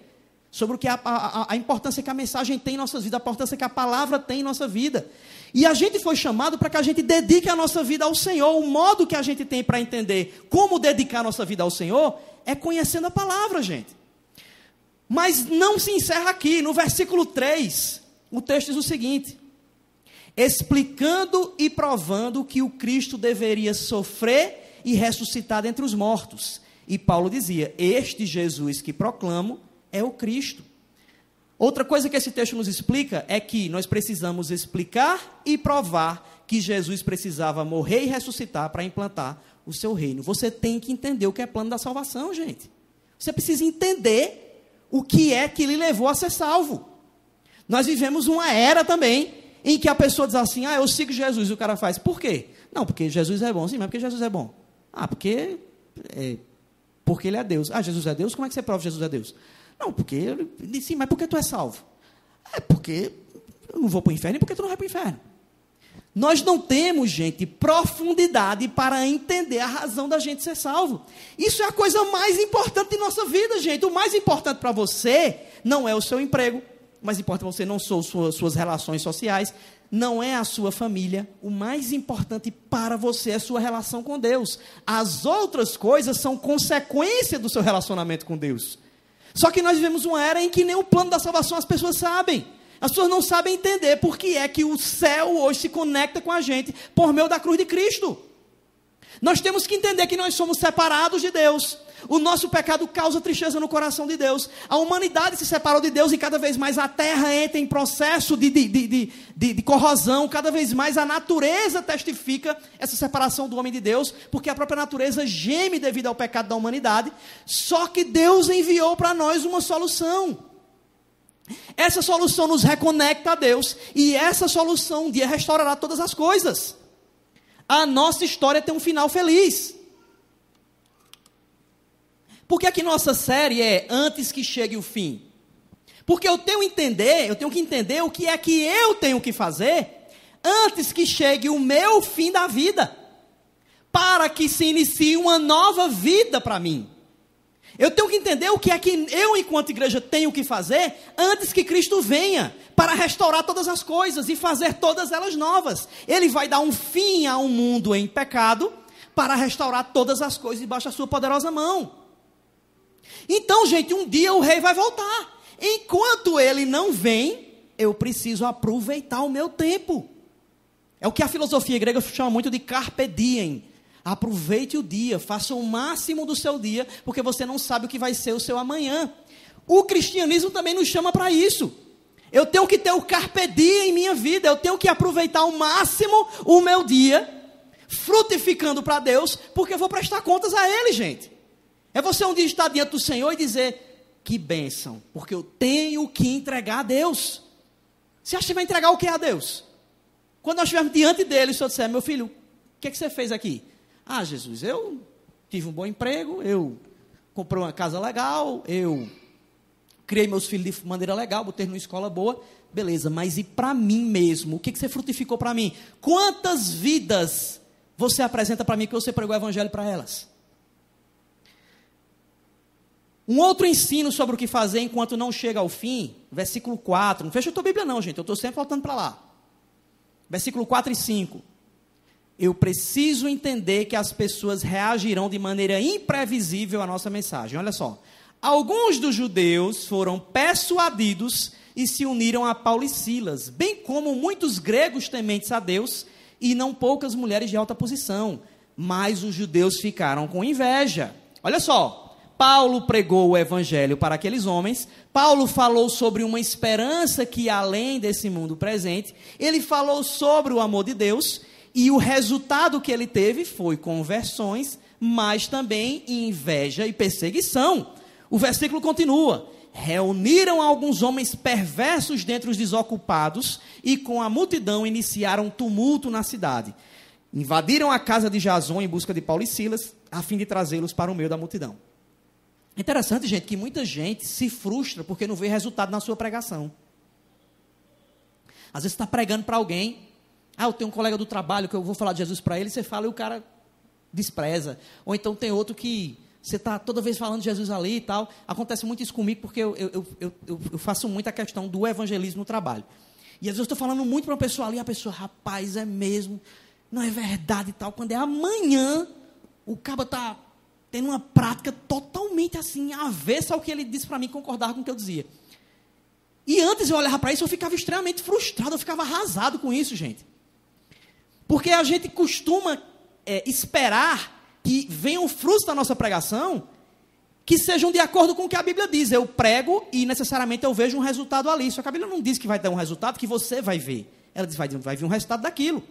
sobre o que é a, a, a importância que a mensagem tem em nossas vidas, a importância que a palavra tem em nossa vida. E a gente foi chamado para que a gente dedique a nossa vida ao Senhor. O modo que a gente tem para entender como dedicar a nossa vida ao Senhor é conhecendo a palavra, gente. Mas não se encerra aqui. No versículo 3, o texto diz o seguinte: explicando e provando que o Cristo deveria sofrer e ressuscitado entre os mortos. E Paulo dizia: Este Jesus que proclamo é o Cristo. Outra coisa que esse texto nos explica é que nós precisamos explicar e provar que Jesus precisava morrer e ressuscitar para implantar o seu reino. Você tem que entender o que é plano da salvação, gente. Você precisa entender o que é que lhe levou a ser salvo. Nós vivemos uma era também em que a pessoa diz assim: Ah, eu sigo Jesus. E o cara faz, por quê? Não, porque Jesus é bom. Sim, mas porque Jesus é bom. Ah, porque, é, porque ele é Deus. Ah, Jesus é Deus? Como é que você prova que Jesus é Deus? Não, porque ele sim, mas por que tu é salvo? É porque eu não vou para o inferno e porque tu não vai para o inferno. Nós não temos, gente, profundidade para entender a razão da gente ser salvo. Isso é a coisa mais importante de nossa vida, gente. O mais importante para você não é o seu emprego, mais importante para você não são suas, suas relações sociais, não é a sua família. O mais importante para você é a sua relação com Deus. As outras coisas são consequência do seu relacionamento com Deus. Só que nós vivemos uma era em que nem o plano da salvação as pessoas sabem. As pessoas não sabem entender por que é que o céu hoje se conecta com a gente por meio da cruz de Cristo. Nós temos que entender que nós somos separados de Deus. O nosso pecado causa tristeza no coração de Deus. A humanidade se separou de Deus e cada vez mais a terra entra em processo de, de, de, de, de corrosão. Cada vez mais a natureza testifica essa separação do homem de Deus, porque a própria natureza geme devido ao pecado da humanidade. Só que Deus enviou para nós uma solução. Essa solução nos reconecta a Deus e essa solução um dia restaurará todas as coisas. A nossa história tem um final feliz. Por que, é nossa série é antes que chegue o fim? Porque eu tenho que entender, eu tenho que entender o que é que eu tenho que fazer antes que chegue o meu fim da vida, para que se inicie uma nova vida para mim. Eu tenho que entender o que é que eu, enquanto igreja, tenho que fazer antes que Cristo venha para restaurar todas as coisas e fazer todas elas novas. Ele vai dar um fim a um mundo em pecado para restaurar todas as coisas debaixo da sua poderosa mão. Então, gente, um dia o rei vai voltar. Enquanto ele não vem, eu preciso aproveitar o meu tempo. É o que a filosofia grega chama muito de carpe diem. Aproveite o dia, faça o máximo do seu dia, porque você não sabe o que vai ser o seu amanhã. O cristianismo também nos chama para isso. Eu tenho que ter o carpe diem em minha vida, eu tenho que aproveitar ao máximo o meu dia, frutificando para Deus, porque eu vou prestar contas a Ele, gente. É você um dia estar diante do Senhor e dizer: Que bênção, porque eu tenho que entregar a Deus. Você acha que vai entregar o que a Deus? Quando nós estivermos diante dele, o Senhor disser: Meu filho, o que, é que você fez aqui? Ah, Jesus, eu tive um bom emprego, eu comprei uma casa legal, eu criei meus filhos de maneira legal, botei numa escola boa, beleza, mas e para mim mesmo? O que, que você frutificou para mim? Quantas vidas você apresenta para mim que você pregou o evangelho para elas? Um outro ensino sobre o que fazer enquanto não chega ao fim, versículo 4. Não fecha a tua Bíblia, não, gente. Eu estou sempre voltando para lá. Versículo 4 e 5. Eu preciso entender que as pessoas reagirão de maneira imprevisível à nossa mensagem. Olha só. alguns dos judeus foram persuadidos e se uniram a Paulo e Silas, bem como muitos gregos tementes a Deus e não poucas mulheres de alta posição. Mas os judeus ficaram com inveja. Olha só, Paulo pregou o evangelho para aqueles homens, Paulo falou sobre uma esperança que além desse mundo presente, ele falou sobre o amor de Deus, e o resultado que ele teve foi conversões, mas também inveja e perseguição. O versículo continua: reuniram alguns homens perversos dentre os desocupados e com a multidão iniciaram tumulto na cidade. Invadiram a casa de Jason em busca de Paulo e Silas, a fim de trazê-los para o meio da multidão. Interessante, gente, que muita gente se frustra porque não vê resultado na sua pregação. Às vezes está pregando para alguém, ah, eu tenho um colega do trabalho que eu vou falar de Jesus para ele, você fala e o cara despreza. Ou então tem outro que você está toda vez falando de Jesus ali e tal. Acontece muito isso comigo porque eu, eu, eu, eu faço muito a questão do evangelismo no trabalho. E às vezes eu estou falando muito para uma pessoa ali, a pessoa, rapaz, é mesmo, não é verdade e tal. Quando é amanhã, o cabo está tendo uma prática totalmente assim, avessa ao que ele disse para mim, concordar com o que eu dizia. E antes eu olhava para isso, eu ficava extremamente frustrado, eu ficava arrasado com isso, gente. Porque a gente costuma é, esperar que venham frutos da nossa pregação que sejam de acordo com o que a Bíblia diz. Eu prego e necessariamente eu vejo um resultado ali. Só que a Bíblia não diz que vai dar um resultado que você vai ver. Ela diz vai, vai vir um resultado daquilo.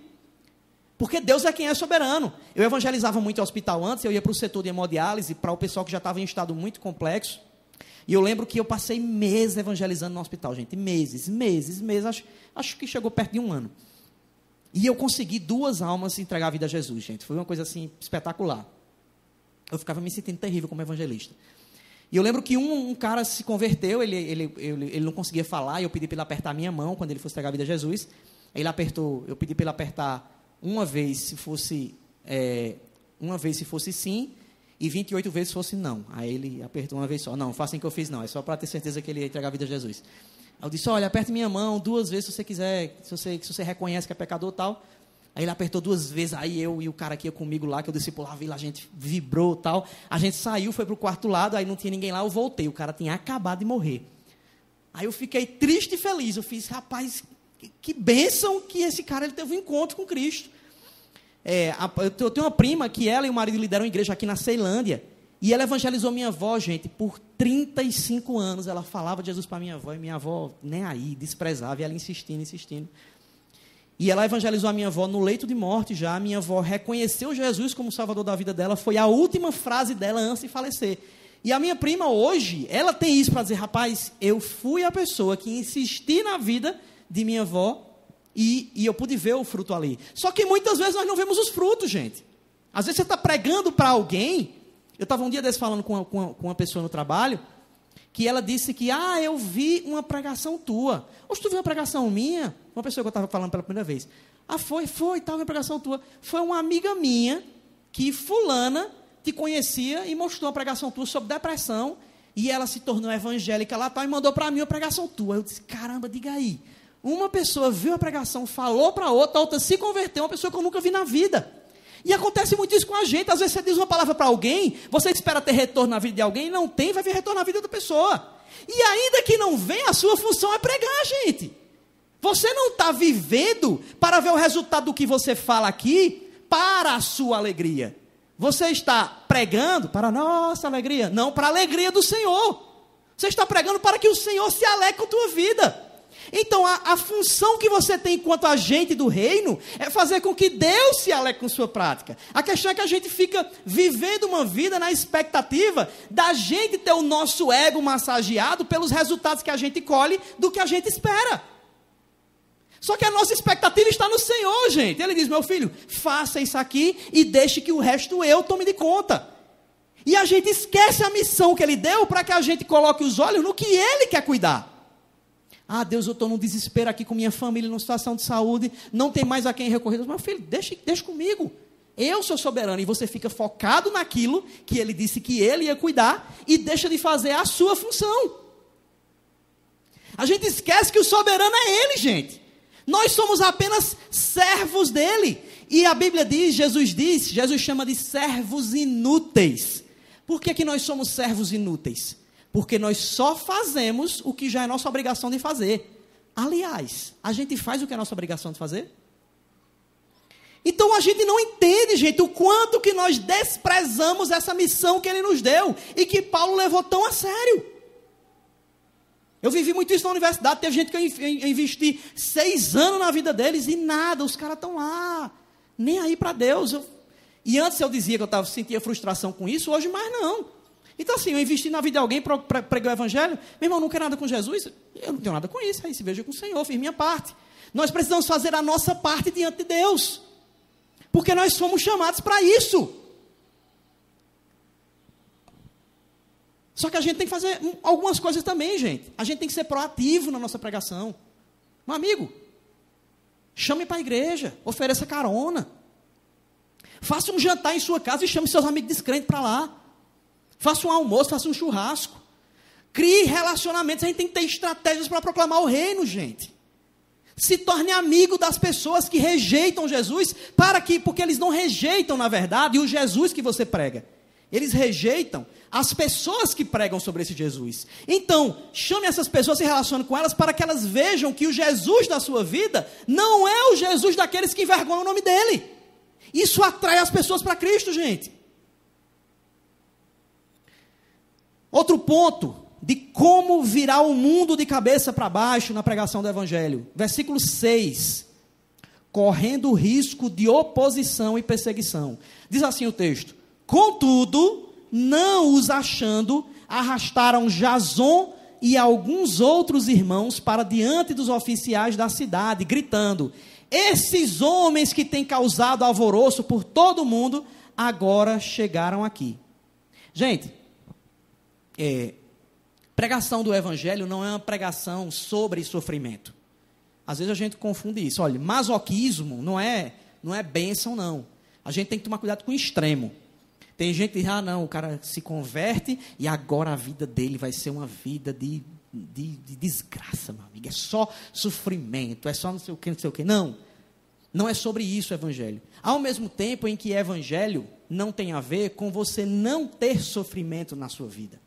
Porque Deus é quem é soberano. Eu evangelizava muito ao hospital antes, eu ia para o setor de hemodiálise, para o pessoal que já estava em estado muito complexo. E eu lembro que eu passei meses evangelizando no hospital, gente. Meses, meses, meses. Acho, acho que chegou perto de um ano. E eu consegui duas almas entregar a vida a Jesus, gente. Foi uma coisa assim espetacular. Eu ficava me sentindo terrível como evangelista. E eu lembro que um, um cara se converteu, ele, ele, ele, ele, não conseguia falar, e eu pedi para ele apertar a minha mão quando ele fosse entregar a vida a Jesus. Ele apertou, eu pedi para ele apertar uma vez se fosse é, uma vez se fosse sim, e 28 vezes se fosse não. Aí ele apertou uma vez só. Não, faça em que eu fiz não, é só para ter certeza que ele ia entregar a vida a Jesus. Aí eu disse, olha, aperte minha mão duas vezes se você quiser, se você, se você reconhece que é pecador tal. Aí ele apertou duas vezes, aí eu e o cara que ia comigo lá, que eu discipulava, lá, a gente vibrou tal. A gente saiu, foi para o quarto lado, aí não tinha ninguém lá, eu voltei. O cara tinha acabado de morrer. Aí eu fiquei triste e feliz. Eu fiz, rapaz, que, bênção que esse cara ele teve um encontro com Cristo. É, eu tenho uma prima que ela e o marido lideram uma igreja aqui na Ceilândia. E ela evangelizou minha avó, gente, por 35 anos. Ela falava de Jesus para minha avó, e minha avó nem aí, desprezava, e ela insistindo, insistindo. E ela evangelizou a minha avó no leito de morte já. A minha avó reconheceu Jesus como salvador da vida dela. Foi a última frase dela antes de falecer. E a minha prima hoje, ela tem isso para dizer, rapaz, eu fui a pessoa que insisti na vida de minha avó e, e eu pude ver o fruto ali. Só que muitas vezes nós não vemos os frutos, gente. Às vezes você está pregando para alguém eu estava um dia desse falando com uma, com, com uma, pessoa no trabalho, que ela disse que, ah, eu vi uma pregação tua. Ou tu viu uma pregação minha? Uma pessoa que eu estava falando pela primeira vez. Ah, foi, foi, estava uma pregação tua. Foi uma amiga minha que fulana te conhecia e mostrou uma pregação tua sobre depressão e ela se tornou evangélica lá tal, e mandou para mim uma pregação tua. Eu disse, caramba, diga aí. Uma pessoa viu a pregação, falou para outra, a outra se converteu, uma pessoa que eu nunca vi na vida. E acontece muito isso com a gente. Às vezes você diz uma palavra para alguém, você espera ter retorno na vida de alguém, não tem, vai vir retorno na vida da pessoa. E ainda que não venha, a sua função é pregar, gente. Você não está vivendo para ver o resultado do que você fala aqui para a sua alegria. Você está pregando para a nossa alegria, não para a alegria do Senhor. Você está pregando para que o Senhor se alegre com a tua vida. Então, a, a, função que você tem enquanto agente do reino é fazer com que Deus se alegre com sua prática. A questão é que a gente fica vivendo uma vida na expectativa da gente ter o nosso ego massageado pelos resultados que a gente colhe do que a gente espera. Só que a nossa expectativa está no Senhor, gente. Ele diz: meu filho, faça isso aqui e deixe que o resto eu tome de conta. E a gente esquece a missão que ele deu para que a gente coloque os olhos no que ele quer cuidar. Ah, Deus, eu estou num desespero aqui com minha família, numa situação de saúde, não tem mais a quem recorrer. Meu filho, deixa, deixa comigo. Eu sou soberano e você fica focado naquilo que ele disse que ele ia cuidar e deixa de fazer a sua função. A gente esquece que o soberano é ele, gente. Nós somos apenas servos dele. E a Bíblia diz, Jesus diz, Jesus chama de servos inúteis. Por que, que nós somos servos inúteis? Porque nós só fazemos o que já é nossa obrigação de fazer. Aliás, a gente faz o que é nossa obrigação de fazer? Então a gente não entende, gente, o quanto que nós desprezamos essa missão que ele nos deu e que Paulo levou tão a sério. Eu vivi muito isso na universidade, teve gente que eu investi seis anos na vida deles e nada, os caras estão lá, nem aí para Deus. Eu, e antes eu dizia que eu tava, sentia frustração com isso, hoje mais não. Então, assim, eu investi na vida de alguém para pregar o evangelho. Meu irmão, não quer nada com Jesus? Eu não tenho nada com isso. Aí se veja com o Senhor, fiz minha parte. Nós precisamos fazer a nossa parte diante de Deus. Porque nós somos chamados para isso. Só que a gente tem que fazer algumas coisas também, gente. A gente tem que ser proativo na nossa pregação. Meu amigo, chame para a igreja, ofereça carona. Faça um jantar em sua casa e chame seus amigos descrentes para lá. Faça um almoço, faça um churrasco. Crie relacionamentos. A gente tem que ter estratégias para proclamar o reino, gente. Se torne amigo das pessoas que rejeitam Jesus, para que, porque eles não rejeitam, na verdade, o Jesus que você prega. Eles rejeitam as pessoas que pregam sobre esse Jesus. Então, chame essas pessoas, se relacione com elas, para que elas vejam que o Jesus da sua vida não é o Jesus daqueles que envergonham o nome dele. Isso atrai as pessoas para Cristo, gente. Outro ponto de como virar o mundo de cabeça para baixo na pregação do Evangelho. Versículo 6. Correndo o risco de oposição e perseguição. Diz assim o texto: Contudo, não os achando, arrastaram Jason e alguns outros irmãos para diante dos oficiais da cidade, gritando: Esses homens que têm causado alvoroço por todo o mundo, agora chegaram aqui. Gente, é, pregação do evangelho não é uma pregação sobre sofrimento. Às vezes a gente confunde isso. Olha, masoquismo não é, não é bênção, não. A gente tem que tomar cuidado com o extremo. Tem gente que diz, ah, não, o cara se converte e agora a vida dele vai ser uma vida de, de, de desgraça, meu amigo. É só sofrimento, é só não sei o que, não sei o que. Não. Não é sobre isso o evangelho. Ao mesmo tempo em que evangelho não tem a ver com você não ter sofrimento na sua vida.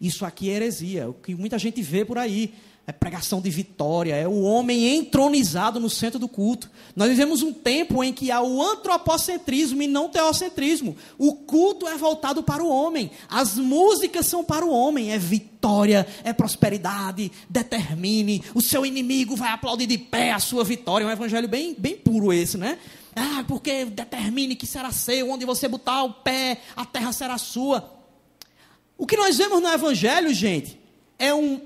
Isso aqui é heresia, o que muita gente vê por aí. É pregação de vitória, é o homem entronizado no centro do culto. Nós vivemos um tempo em que há o antropocentrismo e não teocentrismo. O culto é voltado para o homem, as músicas são para o homem, é vitória, é prosperidade, determine, o seu inimigo vai aplaudir de pé a sua vitória. É um evangelho bem, bem puro esse, né? Ah, porque determine que será seu, onde você botar o pé, a terra será sua. O que nós vemos no Evangelho, gente, é um,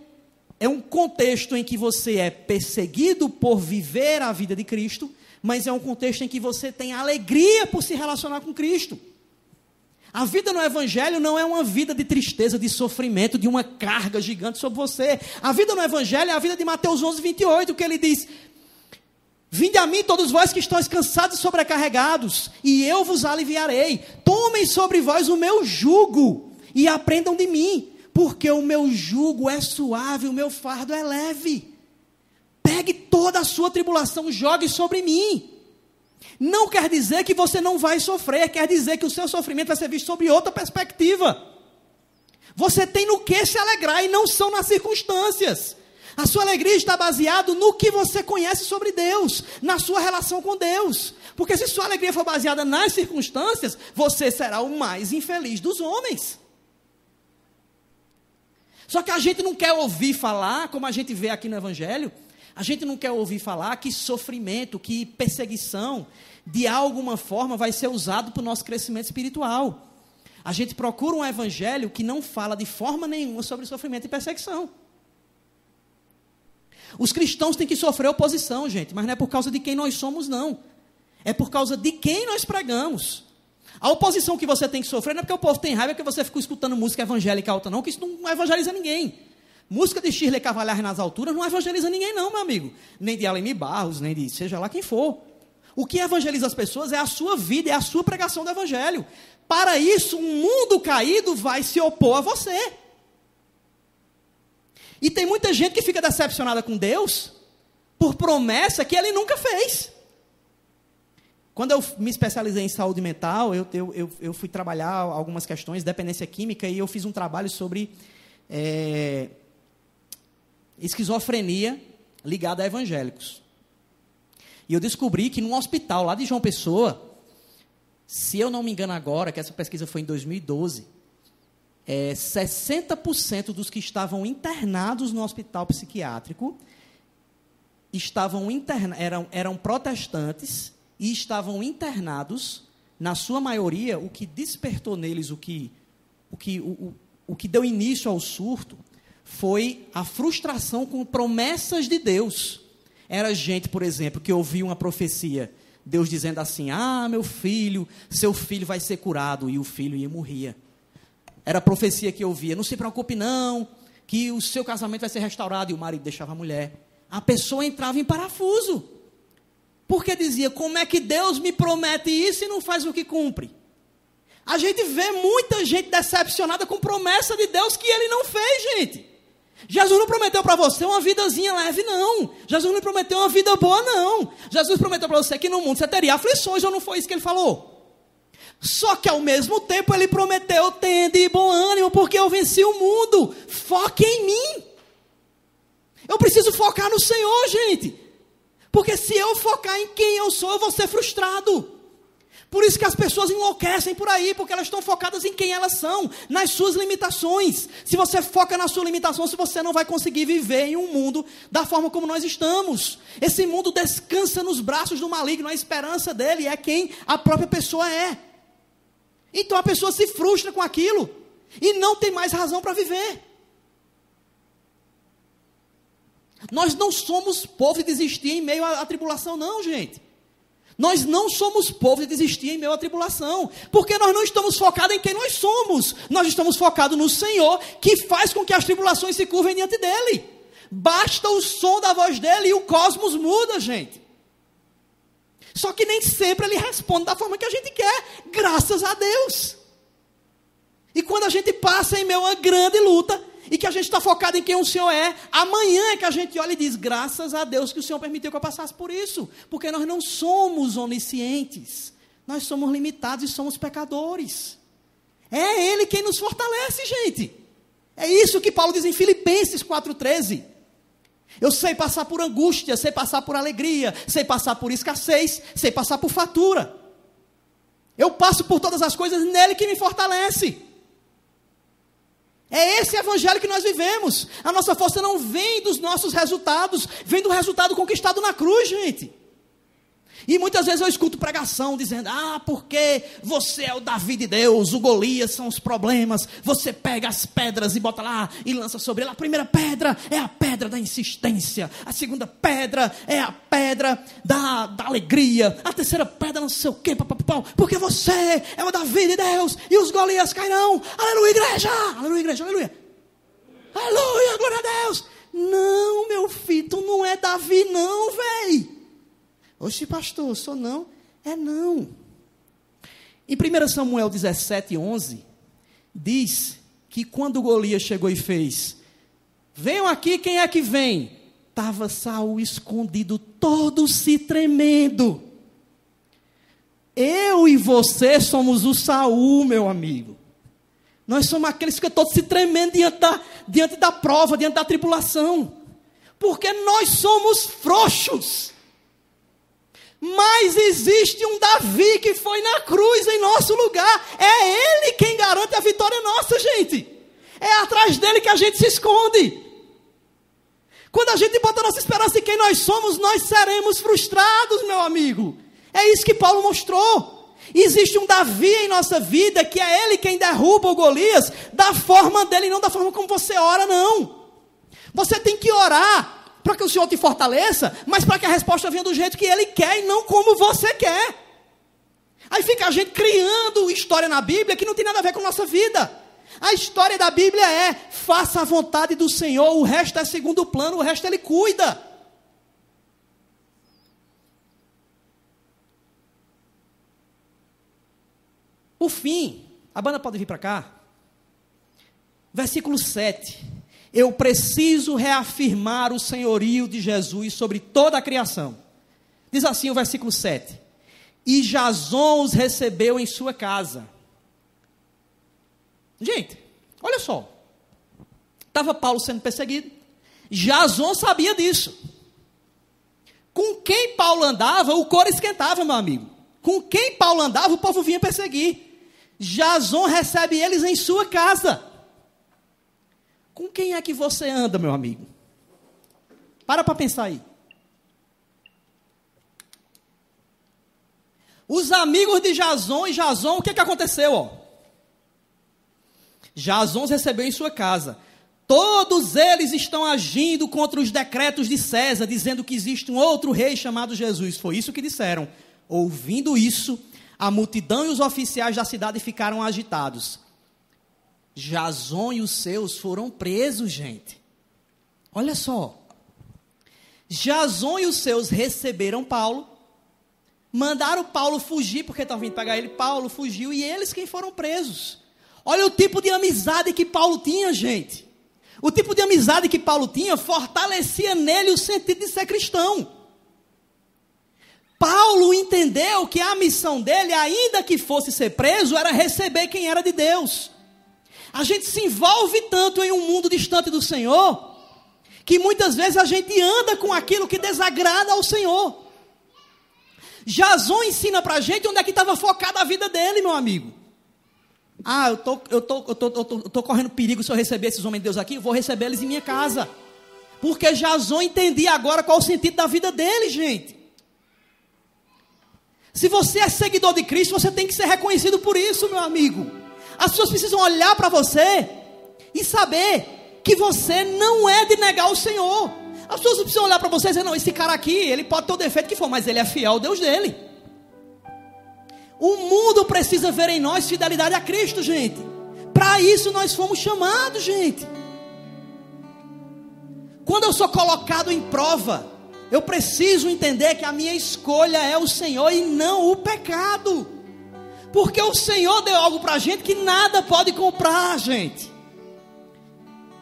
é um contexto em que você é perseguido por viver a vida de Cristo, mas é um contexto em que você tem alegria por se relacionar com Cristo. A vida no Evangelho não é uma vida de tristeza, de sofrimento, de uma carga gigante sobre você. A vida no Evangelho é a vida de Mateus 11, 28, que ele diz: Vinde a mim, todos vós que estão cansados e sobrecarregados, e eu vos aliviarei. Tomem sobre vós o meu jugo e aprendam de mim, porque o meu jugo é suave, o meu fardo é leve. Pegue toda a sua tribulação, jogue sobre mim. Não quer dizer que você não vai sofrer, quer dizer que o seu sofrimento vai ser visto sob outra perspectiva. Você tem no que se alegrar e não são nas circunstâncias. A sua alegria está baseada no que você conhece sobre Deus, na sua relação com Deus. Porque se sua alegria for baseada nas circunstâncias, você será o mais infeliz dos homens. Só que a gente não quer ouvir falar, como a gente vê aqui no Evangelho, a gente não quer ouvir falar que sofrimento, que perseguição, de alguma forma vai ser usado para o nosso crescimento espiritual. A gente procura um evangelho que não fala de forma nenhuma sobre sofrimento e perseguição. Os cristãos têm que sofrer oposição, gente, mas não é por causa de quem nós somos, não. É por causa de quem nós pregamos. A oposição que você tem que sofrer não é porque o povo tem raiva, é porque você ficou escutando música evangélica alta, não, que isso não evangeliza ninguém. Música de Shirley Cavalhar nas alturas não evangeliza ninguém, não, meu amigo. Nem de Aline Barros, nem de seja lá quem for. O que evangeliza as pessoas é a sua vida, é a sua pregação do evangelho. Para isso, um mundo caído vai se opor a você. E tem muita gente que fica decepcionada com Deus por promessa que ele nunca fez. Quando eu me especializei em saúde mental, eu, eu, eu, fui trabalhar algumas questões, dependência química, e eu fiz um trabalho sobre é, esquizofrenia ligada a evangélicos. E eu descobri que num hospital lá de João Pessoa, se eu não me engano agora, que essa pesquisa foi em 2012, é, 60% dos que estavam internados no hospital psiquiátrico estavam interna eram, eram protestantes e estavam internados, na sua maioria, o que despertou neles, o que, o que, o, o, o que deu início ao surto, foi a frustração com promessas de Deus. Era gente, por exemplo, que ouvia uma profecia, Deus dizendo assim: Ah, meu filho, seu filho vai ser curado, e o filho ia morrer. Era a profecia que ouvia: Não se preocupe, não, que o seu casamento vai ser restaurado, e o marido deixava a mulher. A pessoa entrava em parafuso. Porque dizia: Como é que Deus me promete isso e não faz o que cumpre? A gente vê muita gente decepcionada com promessa de Deus que ele não fez, gente. Jesus não prometeu para você uma vidazinha leve, não. Jesus não prometeu uma vida boa, não. Jesus prometeu para você que no mundo você teria aflições, ou não foi isso que ele falou? Só que ao mesmo tempo ele prometeu: tende bom ânimo, porque eu venci o mundo. Foque em mim. Eu preciso focar no Senhor, gente. Porque se eu focar em quem eu sou, eu vou ser frustrado. Por isso que as pessoas enlouquecem por aí, porque elas estão focadas em quem elas são, nas suas limitações. Se você foca na sua limitação, você não vai conseguir viver em um mundo da forma como nós estamos. Esse mundo descansa nos braços do maligno, a esperança dele é quem a própria pessoa é. Então a pessoa se frustra com aquilo e não tem mais razão para viver. Nós não somos povo de desistir em meio à tribulação, não, gente. Nós não somos povo de desistir em meio à tribulação, porque nós não estamos focados em quem nós somos, nós estamos focados no Senhor, que faz com que as tribulações se curvem diante dele. Basta o som da voz dele e o cosmos muda, gente. Só que nem sempre ele responde da forma que a gente quer, graças a Deus. E quando a gente passa em meio a uma grande luta, e que a gente está focado em quem o Senhor é, amanhã é que a gente olha e diz: graças a Deus que o Senhor permitiu que eu passasse por isso, porque nós não somos oniscientes, nós somos limitados e somos pecadores. É Ele quem nos fortalece, gente. É isso que Paulo diz em Filipenses 4,13. Eu sei passar por angústia, sei passar por alegria, sei passar por escassez, sei passar por fatura. Eu passo por todas as coisas nele que me fortalece. É esse evangelho que nós vivemos. A nossa força não vem dos nossos resultados, vem do resultado conquistado na cruz, gente. E muitas vezes eu escuto pregação dizendo: Ah, porque você é o Davi de Deus, o Golias são os problemas. Você pega as pedras e bota lá e lança sobre ela. A primeira pedra é a pedra da insistência. A segunda pedra é a pedra da, da alegria. A terceira pedra não sei o quê, papapau. Porque você é o Davi de Deus e os Golias cairão. Aleluia, igreja! Aleluia, igreja, aleluia. Aleluia, glória a Deus. Não, meu filho, tu não é Davi, não, velho. Oxe, pastor, sou não. É não. Em 1 Samuel 17, 11, diz que quando Golias chegou e fez, venham aqui, quem é que vem? Estava Saul escondido, todo se tremendo. Eu e você somos o Saul, meu amigo. Nós somos aqueles que todos se tremendo diante da, diante da prova, diante da tribulação. Porque nós somos frouxos. Mas existe um Davi que foi na cruz em nosso lugar. É ele quem garante a vitória nossa, gente. É atrás dele que a gente se esconde. Quando a gente bota nossa esperança em quem nós somos, nós seremos frustrados, meu amigo. É isso que Paulo mostrou. Existe um Davi em nossa vida que é ele quem derruba o Golias da forma dele, não da forma como você ora, não. Você tem que orar para que o Senhor te fortaleça, mas para que a resposta venha do jeito que Ele quer e não como você quer. Aí fica a gente criando história na Bíblia que não tem nada a ver com a nossa vida. A história da Bíblia é: faça a vontade do Senhor, o resto é segundo plano, o resto Ele cuida. O fim, a banda pode vir para cá. Versículo 7 eu preciso reafirmar o senhorio de Jesus sobre toda a criação. Diz assim o versículo 7: E Jason os recebeu em sua casa. Gente, olha só. Estava Paulo sendo perseguido. Jason sabia disso. Com quem Paulo andava, o coro esquentava, meu amigo. Com quem Paulo andava, o povo vinha perseguir. Jason recebe eles em sua casa. Com quem é que você anda, meu amigo? Para para pensar aí. Os amigos de Jason e Jason, o que, que aconteceu? Ó? Jason recebeu em sua casa. Todos eles estão agindo contra os decretos de César, dizendo que existe um outro rei chamado Jesus. Foi isso que disseram. Ouvindo isso, a multidão e os oficiais da cidade ficaram agitados. Jason e os seus foram presos, gente. Olha só. Jason e os seus receberam Paulo, mandaram Paulo fugir, porque estavam vindo pegar ele. Paulo fugiu e eles quem foram presos. Olha o tipo de amizade que Paulo tinha, gente. O tipo de amizade que Paulo tinha fortalecia nele o sentido de ser cristão. Paulo entendeu que a missão dele, ainda que fosse ser preso, era receber quem era de Deus. A gente se envolve tanto em um mundo distante do Senhor, que muitas vezes a gente anda com aquilo que desagrada ao Senhor. Jason ensina para a gente onde é que estava focada a vida dele, meu amigo. Ah, eu tô, eu tô, eu tô, eu tô, eu tô correndo perigo se eu receber esses homens de Deus aqui, eu vou receber eles em minha casa. Porque Jason entendia agora qual o sentido da vida dele, gente. Se você é seguidor de Cristo, você tem que ser reconhecido por isso, meu amigo. As pessoas precisam olhar para você e saber que você não é de negar o Senhor. As pessoas precisam olhar para você e dizer: não, esse cara aqui, ele pode ter o defeito que for, mas ele é fiel ao Deus dele. O mundo precisa ver em nós fidelidade a Cristo, gente. Para isso nós fomos chamados, gente. Quando eu sou colocado em prova, eu preciso entender que a minha escolha é o Senhor e não o pecado. Porque o Senhor deu algo para a gente que nada pode comprar, gente.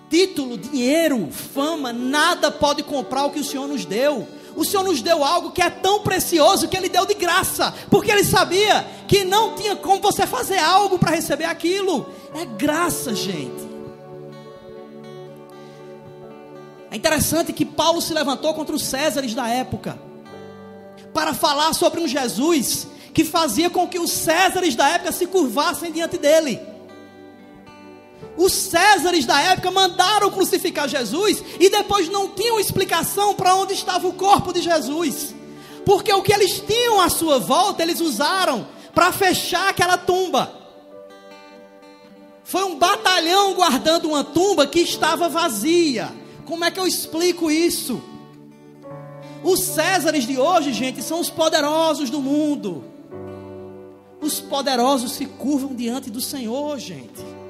Título, dinheiro, fama, nada pode comprar o que o Senhor nos deu o Senhor nos deu algo que é tão precioso que Ele deu de graça, porque Ele sabia que não tinha como você fazer algo para receber aquilo. É graça, gente. É interessante que Paulo se levantou contra os Césares da época para falar sobre um Jesus que fazia com que os Césares da época se curvassem diante dele. Os Césares da época mandaram crucificar Jesus e depois não tinham explicação para onde estava o corpo de Jesus. Porque o que eles tinham à sua volta, eles usaram para fechar aquela tumba. Foi um batalhão guardando uma tumba que estava vazia. Como é que eu explico isso? Os Césares de hoje, gente, são os poderosos do mundo. Os poderosos se curvam diante do Senhor, gente.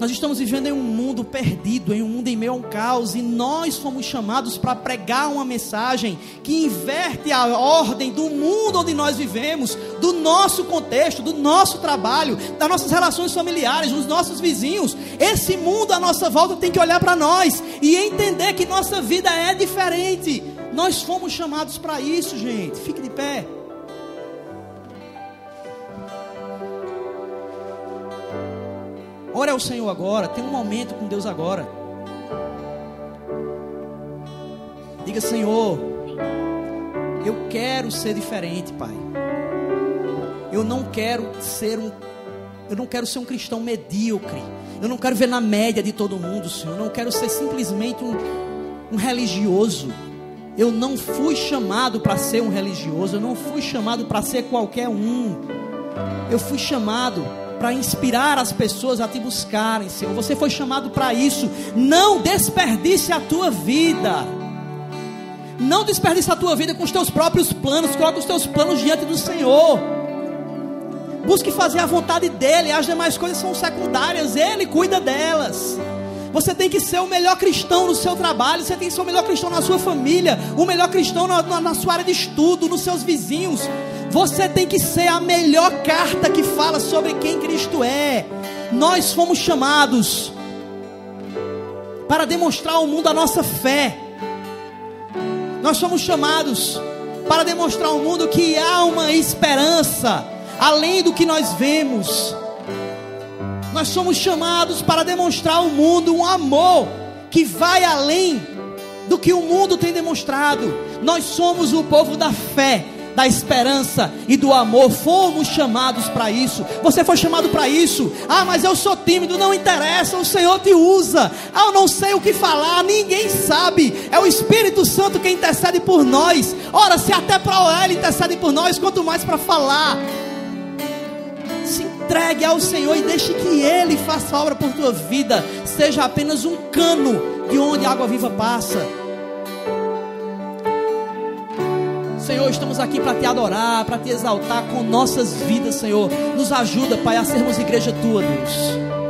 Nós estamos vivendo em um mundo perdido, em um mundo em meio a um caos, e nós fomos chamados para pregar uma mensagem que inverte a ordem do mundo onde nós vivemos, do nosso contexto, do nosso trabalho, das nossas relações familiares, dos nossos vizinhos. Esse mundo à nossa volta tem que olhar para nós e entender que nossa vida é diferente. Nós fomos chamados para isso, gente. Fique de pé. Ore ao Senhor agora. Tem um momento com Deus agora. Diga, Senhor, eu quero ser diferente, Pai. Eu não quero ser um eu não quero ser um cristão medíocre. Eu não quero ver na média de todo mundo, Senhor. Eu não quero ser simplesmente um, um religioso. Eu não fui chamado para ser um religioso. Eu não fui chamado para ser qualquer um. Eu fui chamado para inspirar as pessoas a te buscarem, Senhor. Você foi chamado para isso. Não desperdice a tua vida. Não desperdice a tua vida com os teus próprios planos. Coloque os teus planos diante do Senhor. Busque fazer a vontade dEle. As demais coisas são secundárias. Ele cuida delas. Você tem que ser o melhor cristão no seu trabalho, você tem que ser o melhor cristão na sua família, o melhor cristão na, na, na, sua área de estudo, nos seus vizinhos. Você tem que ser a melhor carta que fala sobre quem Cristo é. Nós fomos chamados para demonstrar ao mundo a nossa fé. Nós somos chamados para demonstrar ao mundo que há uma esperança além do que nós vemos. Nós somos chamados para demonstrar ao mundo um amor que vai além do que o mundo tem demonstrado. Nós somos o povo da fé, da esperança e do amor. Fomos chamados para isso. Você foi chamado para isso. Ah, mas eu sou tímido, não interessa. O Senhor te usa. Ah, eu não sei o que falar, ninguém sabe. É o Espírito Santo quem intercede por nós. Ora, se até para orar ele intercede por nós, quanto mais para falar entregue ao Senhor e deixe que Ele faça a obra por tua vida. Seja apenas um cano de onde a água viva passa. Senhor, estamos aqui para te adorar, para te exaltar com nossas vidas, Senhor. Nos ajuda, Pai, a sermos igreja tua, Deus.